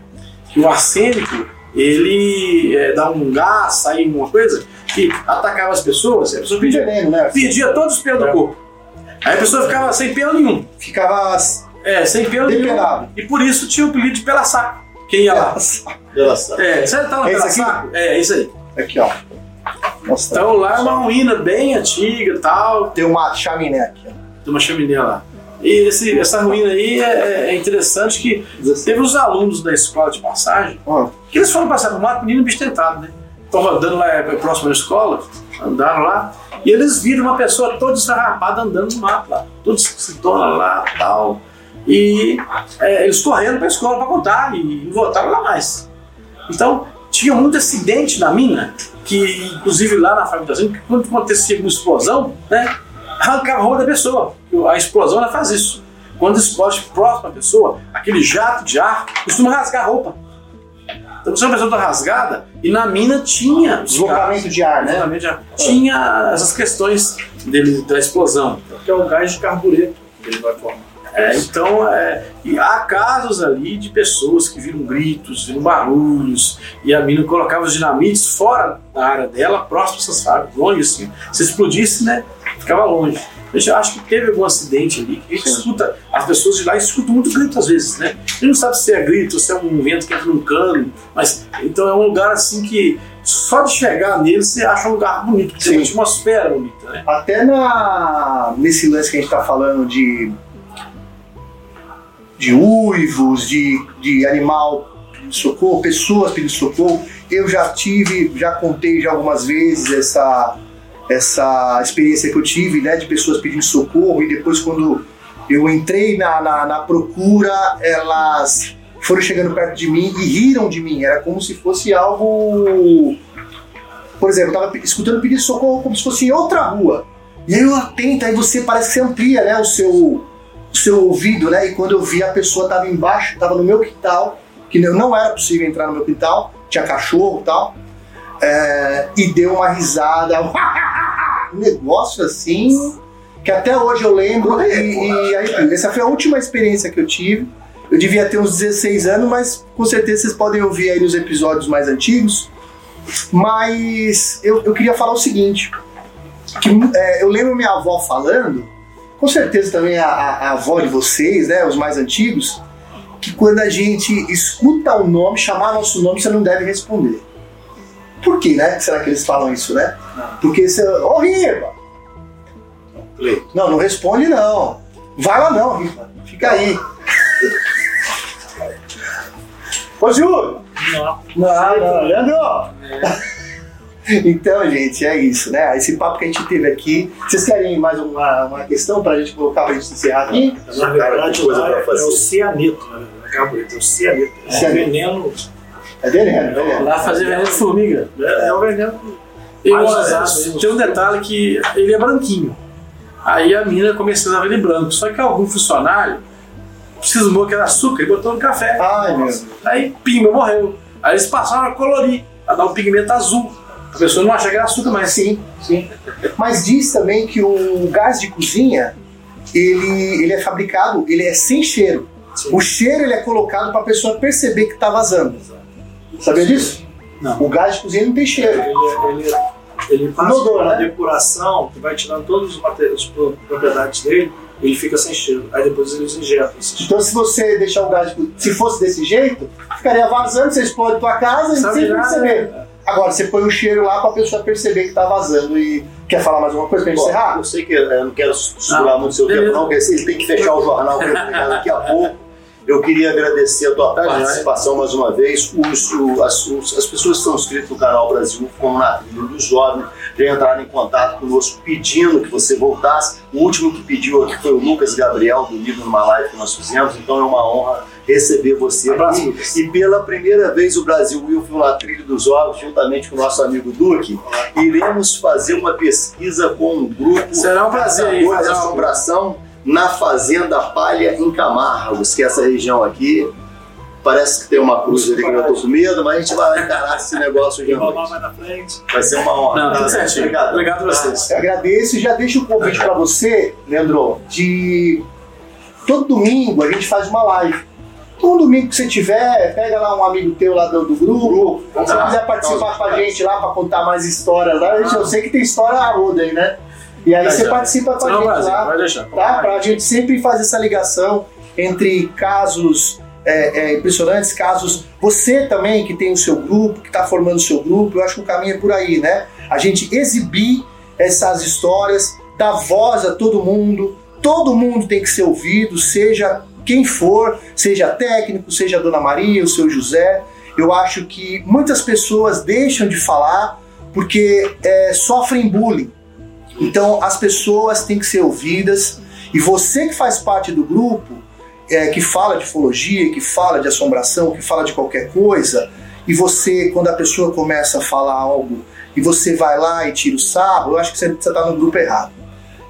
Speaker 1: o arsênico, ele é, dá um gás, sai uma coisa, que atacava as pessoas, a pessoa pedia,
Speaker 5: veneno, né?
Speaker 1: perdia todos os pelos do corpo. Aí a pessoa ficava sem pelo nenhum.
Speaker 5: Ficava
Speaker 1: É, sem pelo nenhum.
Speaker 5: Depelado.
Speaker 1: E por isso tinha o apelido de pela saco. Quem ia lá?
Speaker 2: Pela saco.
Speaker 1: É, você tá na pela saco? É, isso aí.
Speaker 5: aqui, ó. Nossa,
Speaker 1: Então lá é uma ruína bem antiga e tal,
Speaker 5: tem uma chaminé aqui, ó.
Speaker 1: tem uma chaminé lá. E esse- essa ruína aí é, é interessante que teve os alunos da escola de passagem
Speaker 5: Ó,
Speaker 1: que eles foram passar por mato, menino bicho tentado, né? Estão rodando lá é, próximo da escola, andaram lá, e eles viram uma pessoa toda esfarrapada andando no mato lá, toda escritona lá tal. E é, eles correndo para a escola para contar e voltaram lá mais. Então, tinha muito acidente na mina, que inclusive lá na fábrica que quando acontecia uma explosão, né, arrancava a roupa da pessoa. A explosão ela faz isso. Quando explode próximo à pessoa, aquele jato de ar costuma rasgar a roupa. Então, se uma pessoa está rasgada, e na mina tinha
Speaker 5: deslocamento de ar, né?
Speaker 1: Deslocamento de ar. tinha essas questões dele, da explosão.
Speaker 3: Que é o gás de carbureto que ele vai formar.
Speaker 1: É, então, é, e há casos ali de pessoas que viram gritos, viram barulhos, e a mina colocava os dinamites fora da área dela, próximo dessas fábricas, longe assim. Se explodisse, né, ficava longe. Eu já acho que teve algum acidente ali, que a gente escuta, as pessoas de lá escutam muito grito às vezes, né? A gente não sabe se é grito, se é um vento que entra num cano, mas então é um lugar assim que só de chegar nele você acha um lugar bonito, porque tem uma atmosfera bonita, né?
Speaker 5: Até na, nesse lance que a gente tá falando de de uivos, de, de animal pedindo socorro, pessoas pedindo socorro, eu já tive, já contei já algumas vezes essa, essa experiência que eu tive, né, de pessoas pedindo socorro. E depois quando eu entrei na, na, na procura, elas foram chegando perto de mim e riram de mim, era como se fosse algo por exemplo, eu tava escutando pedido de socorro como se fosse em outra rua. E aí eu atento, aí você parece que você amplia né, o, seu, o seu ouvido, né? E quando eu vi a pessoa tava embaixo, tava no meu quintal, que não- não era possível entrar no meu quintal, tinha cachorro e tal, é, e deu uma risada, um negócio assim, que até hoje eu lembro, e, e aí, essa foi a última experiência que eu tive. Eu devia ter uns 16 anos, mas com certeza vocês podem ouvir aí nos episódios mais antigos. Mas eu, eu queria falar o seguinte: que é, eu lembro minha avó falando, com certeza também a, a- avó de vocês, né, os mais antigos, que quando a gente escuta o nome, chamar nosso nome, você não deve responder. Por que, né? Será que eles falam isso, né? Porque você. Ô Riva! Não, não responde não. Vai lá não, Riva. Fica aí. Ô Júlio!
Speaker 3: Não.
Speaker 5: Não, não, Leandro! Então, gente, é isso, né? Esse papo que a gente teve aqui. Vocês querem mais uma, uma questão pra gente colocar pra gente encerrar aqui?
Speaker 3: Na verdade,
Speaker 2: coisa
Speaker 3: lá
Speaker 2: pra
Speaker 3: é,
Speaker 2: fazer.
Speaker 3: é o cianeto, né? É o cianeto. É o veneno.
Speaker 5: É veneno, é veneno.
Speaker 1: Lá fazer veneno de formiga.
Speaker 3: É, é o veneno.
Speaker 1: Eu, é, tem um detalhe que ele é branquinho. Aí a mina comercializava ele branco. Só que algum funcionário cismou que era açúcar e botou no café.
Speaker 5: Ai, meu Deus.
Speaker 1: Aí, pimba, morreu. Aí eles passaram a colorir, a dar um pigmento azul. A pessoa não acha que era açúcar, mas
Speaker 5: Sim, sim. Mas diz também que o gás de cozinha ele, ele é fabricado, ele é sem cheiro. O cheiro ele é colocado para a pessoa perceber que está vazando. Sabia disso?
Speaker 3: Não.
Speaker 5: O gás de cozinha não tem cheiro.
Speaker 3: Ele, ele, ele passa
Speaker 5: Inodor,
Speaker 3: por uma
Speaker 5: né?
Speaker 3: depuração que vai tirando todas as pro- propriedades dele, ele fica sem cheiro. Aí depois eles injetam esse.
Speaker 5: Então, se você deixar o gás de cozinha, se fosse desse jeito, ficaria vazando, você explode tua casa e sem perceber.
Speaker 3: né?
Speaker 5: Agora, você põe o cheiro lá para a pessoa perceber que está vazando. E quer falar mais alguma coisa para encerrar?
Speaker 2: eu sei que eu não quero segurar
Speaker 1: Não,
Speaker 2: muito seu
Speaker 1: beleza.
Speaker 2: tempo, não, porque ele tem que fechar o jornal eu daqui a pouco. Eu queria agradecer a tua
Speaker 1: Tá
Speaker 2: participação mais uma vez. Os, o- as, os- as pessoas que estão inscritas no canal Brasil, como na trilha do jovem, já entraram em contato conosco pedindo que você voltasse. O último que pediu aqui foi o Lucas Gabriel, do livro numa live que nós fizemos, então é uma honra receber você
Speaker 1: Abraço,
Speaker 2: aqui.
Speaker 1: Lucas.
Speaker 2: E pela primeira vez o Brasil Wilson na trilha dos jogos, juntamente com o nosso amigo Duque, iremos fazer uma pesquisa com um grupo
Speaker 1: Será um prazer aí fazer
Speaker 2: assombração na Fazenda Palha em Camargos, que é essa região aqui. Parece que tem uma cruz ali que eu tô com medo, mas a gente vai encarar esse negócio de
Speaker 3: Rolar
Speaker 2: noite.
Speaker 3: mais na frente.
Speaker 2: Vai ser uma honra.
Speaker 1: Não,
Speaker 2: Tá?
Speaker 1: certinho.
Speaker 2: Obrigado.
Speaker 1: Obrigado a vocês.
Speaker 5: Eu agradeço e já deixo o convite para você, Leandro, de todo domingo a gente faz uma live. Um domingo que você tiver, pega lá um amigo teu lá do, do grupo. Se você
Speaker 2: Tá.
Speaker 5: quiser participar com a gente lá para contar mais histórias lá, eu sei que tem história a roda aí, né? E aí você
Speaker 1: já.
Speaker 5: participa com a gente
Speaker 1: prazer,
Speaker 5: lá.
Speaker 1: deixar.
Speaker 5: tá? Para a gente sempre fazer essa ligação entre casos é, é, impressionantes, casos. Você também que tem o seu grupo, que está formando o seu grupo, eu acho que o caminho é por aí, né? A gente exibir essas histórias, dar voz a todo mundo. Todo mundo tem que ser ouvido, seja quem for, seja técnico, seja a Dona Maria, o seu José. Eu acho que muitas pessoas deixam de falar porque é, sofrem bullying. Então as pessoas têm que ser ouvidas e você que faz parte do grupo, é, que fala de ufologia, que fala de assombração, que fala de qualquer coisa, e você, quando a pessoa começa a falar algo e você vai lá e tira o sarro, eu acho que você está no grupo errado,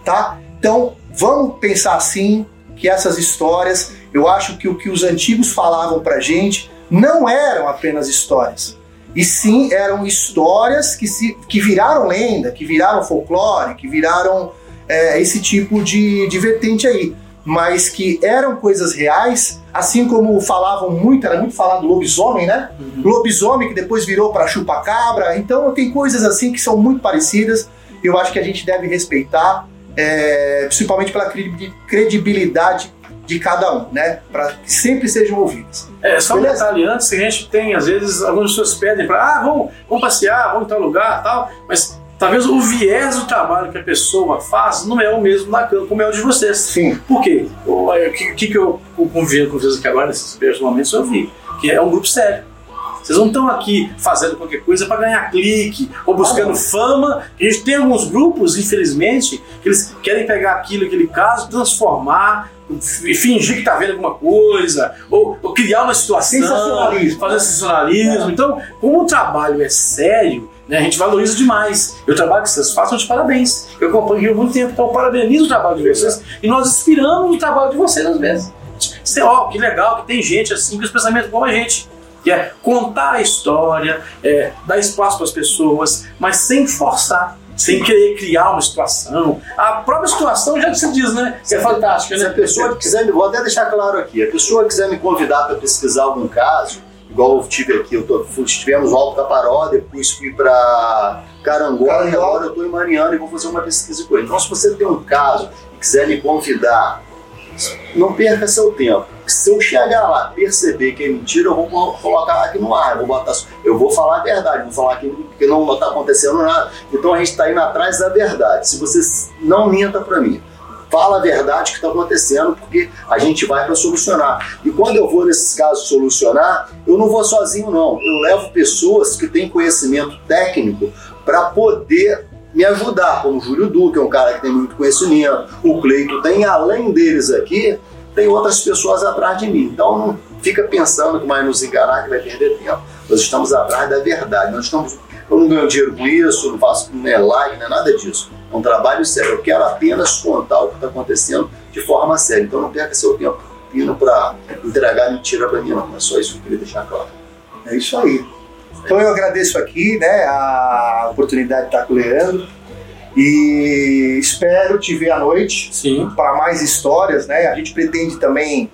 Speaker 5: tá? Então vamos pensar assim que essas histórias, eu acho que o que os antigos falavam pra gente não eram apenas histórias. E sim eram histórias que, se, que viraram lenda, que viraram folclore, que viraram é, esse tipo de, de vertente aí. Mas que eram coisas reais, assim como falavam muito, era muito falado lobisomem, né? Lobisomem que depois virou para chupa-cabra. Então tem coisas assim que são muito parecidas. Eu acho que a gente deve respeitar, é, principalmente pela credi- credibilidade de cada um, né? Para que sempre sejam ouvidas.
Speaker 1: É, só um
Speaker 5: Beleza.
Speaker 1: detalhe antes, que a gente tem, às vezes, algumas pessoas pedem para, ah, vamos, vamos passear, vamos em tal lugar tal, mas talvez o viés do trabalho que a pessoa faz não é o mesmo na cama como é o de vocês.
Speaker 5: Sim.
Speaker 1: Por quê? O é, que, que, eu convivo com vocês aqui agora, nesses primeiros momentos, eu vi, que é um grupo sério. Vocês não estão aqui fazendo qualquer coisa para ganhar clique ou buscando fama. A gente tem alguns grupos, infelizmente, que eles querem pegar aquilo, aquele caso, transformar e fingir que tá vendo alguma coisa, ou, ou criar uma situação,
Speaker 5: Sensacionalismo.
Speaker 1: fazer sensacionalismo. Então, como o trabalho é sério, né, a gente valoriza demais. E o trabalho que vocês fazem, de parabéns. Eu acompanho há muito tempo, então eu parabenizo o trabalho de vocês e nós inspiramos o trabalho de vocês às vezes. Você, ó, que legal que tem gente assim com os pensamentos como a gente. Que é contar a história, é, dar espaço para as pessoas, mas sem forçar, sem querer criar uma situação. A própria situação já se diz, né? Que é fantástica,
Speaker 2: Se a
Speaker 1: né?
Speaker 2: pessoa quiser me, vou até deixar claro aqui, a pessoa quiser me convidar para pesquisar algum caso, igual eu tive aqui, eu tô, estivemos no Alto Caparó, depois fui para Carangola e
Speaker 5: Carangola.
Speaker 2: agora eu estou em Mariana e vou fazer uma pesquisa com ele. Então, se você tem um caso e quiser me convidar, não perca seu tempo. Se eu chegar lá, perceber que é mentira, eu vou co- colocar aqui no ar, eu vou botar, eu vou falar a verdade, vou falar que, que não está acontecendo nada. Então a gente está indo atrás da verdade. Se você não minta para mim, fala a verdade que está acontecendo, porque a gente vai para solucionar. E quando eu vou nesses casos solucionar, eu não vou sozinho não. Eu levo pessoas que têm conhecimento técnico para poder me ajudar, como o Júlio Duque, é um cara que tem muito conhecimento, o Cleito tem, além deles aqui, tem outras pessoas atrás de mim. Então não fica pensando que vai nos enganar, que vai perder tempo. Nós estamos atrás da verdade. Nós estamos, eu não ganho dinheiro com isso, não faço não é like, não é nada disso. É um trabalho sério. Eu quero apenas contar o que está acontecendo de forma séria. Então não perca seu tempo indo para entregar mentira para mim, não. É só isso que eu queria deixar claro.
Speaker 5: É isso aí. Então eu agradeço aqui, né, a oportunidade de estar com o Leandro. E espero te ver à noite para mais histórias, né? A gente pretende também,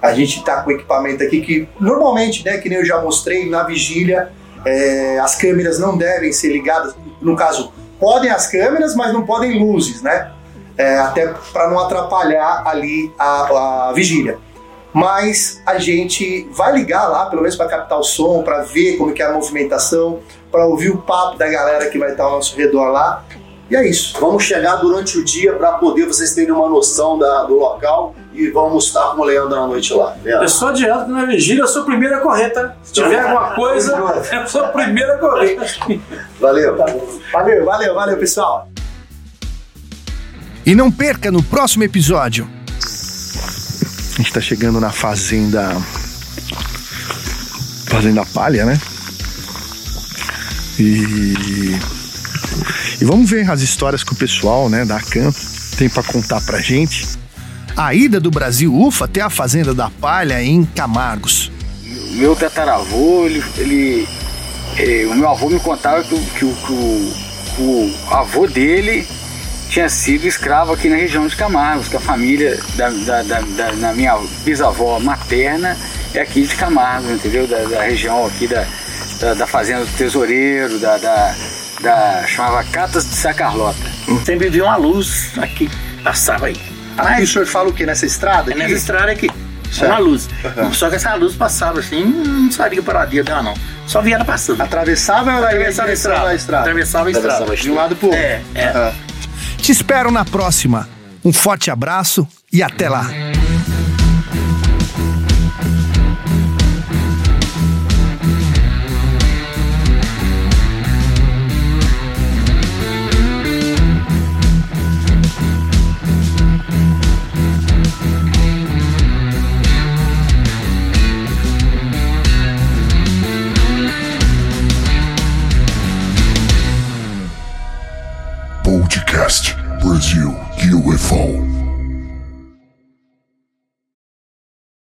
Speaker 5: a gente tá com equipamento aqui que normalmente, né, que nem eu já mostrei na vigília, é, as câmeras não devem ser ligadas. No caso, podem as câmeras, mas não podem luzes, né? É, até para não atrapalhar ali a, a vigília. Mas a gente vai ligar lá, pelo menos para captar o som, para ver como que é a movimentação, para ouvir o papo da galera que vai estar ao nosso redor lá. E é isso.
Speaker 2: Vamos chegar durante o dia para poder vocês terem uma noção da- do local e vamos estar com o Leandro na noite lá.
Speaker 1: Eu
Speaker 2: Leandro.
Speaker 1: só adianto que na vigília eu sou o primeiro a correr, tá? Se tiver alguma coisa, eu sou o primeiro a correr.
Speaker 2: Valeu.
Speaker 5: Valeu, valeu, valeu, pessoal.
Speaker 6: E não perca no próximo episódio. A gente tá chegando na fazenda. Fazenda Palha, né? E. E vamos ver as histórias que o pessoal, né, da CAM tem pra contar pra gente. A ida do Brasil UFA até a Fazenda da Palha em Camargos.
Speaker 7: meu tataravô, ele, ele- eh, o meu avô me contava que, que que o, que o avô dele tinha sido escravo aqui na região de Camargos, que a família da, da, da- da- da minha bisavó materna é aqui de Camargos, entendeu? Da, da região aqui da, da, da fazenda do tesoureiro, da, da, da- chamava Catas de Sacarlota.
Speaker 8: Sempre vi uma luz aqui, passava aí.
Speaker 5: Aqui o senhor fala o quê? Nessa estrada?
Speaker 8: É
Speaker 5: aqui?
Speaker 8: nessa estrada aqui. Só uma luz. Só que essa luz passava assim, não sabia para dia dela não. Só via ela passando.
Speaker 5: Atravessava ou
Speaker 8: Atravessava a estrada.
Speaker 5: a estrada?
Speaker 8: Atravessava a estrada.
Speaker 2: Atravessava a
Speaker 5: De um lado pro outro.
Speaker 8: É, é.
Speaker 5: Aham.
Speaker 6: Te espero na próxima. Um forte abraço e até lá.
Speaker 4: Podcast Brasil UFO.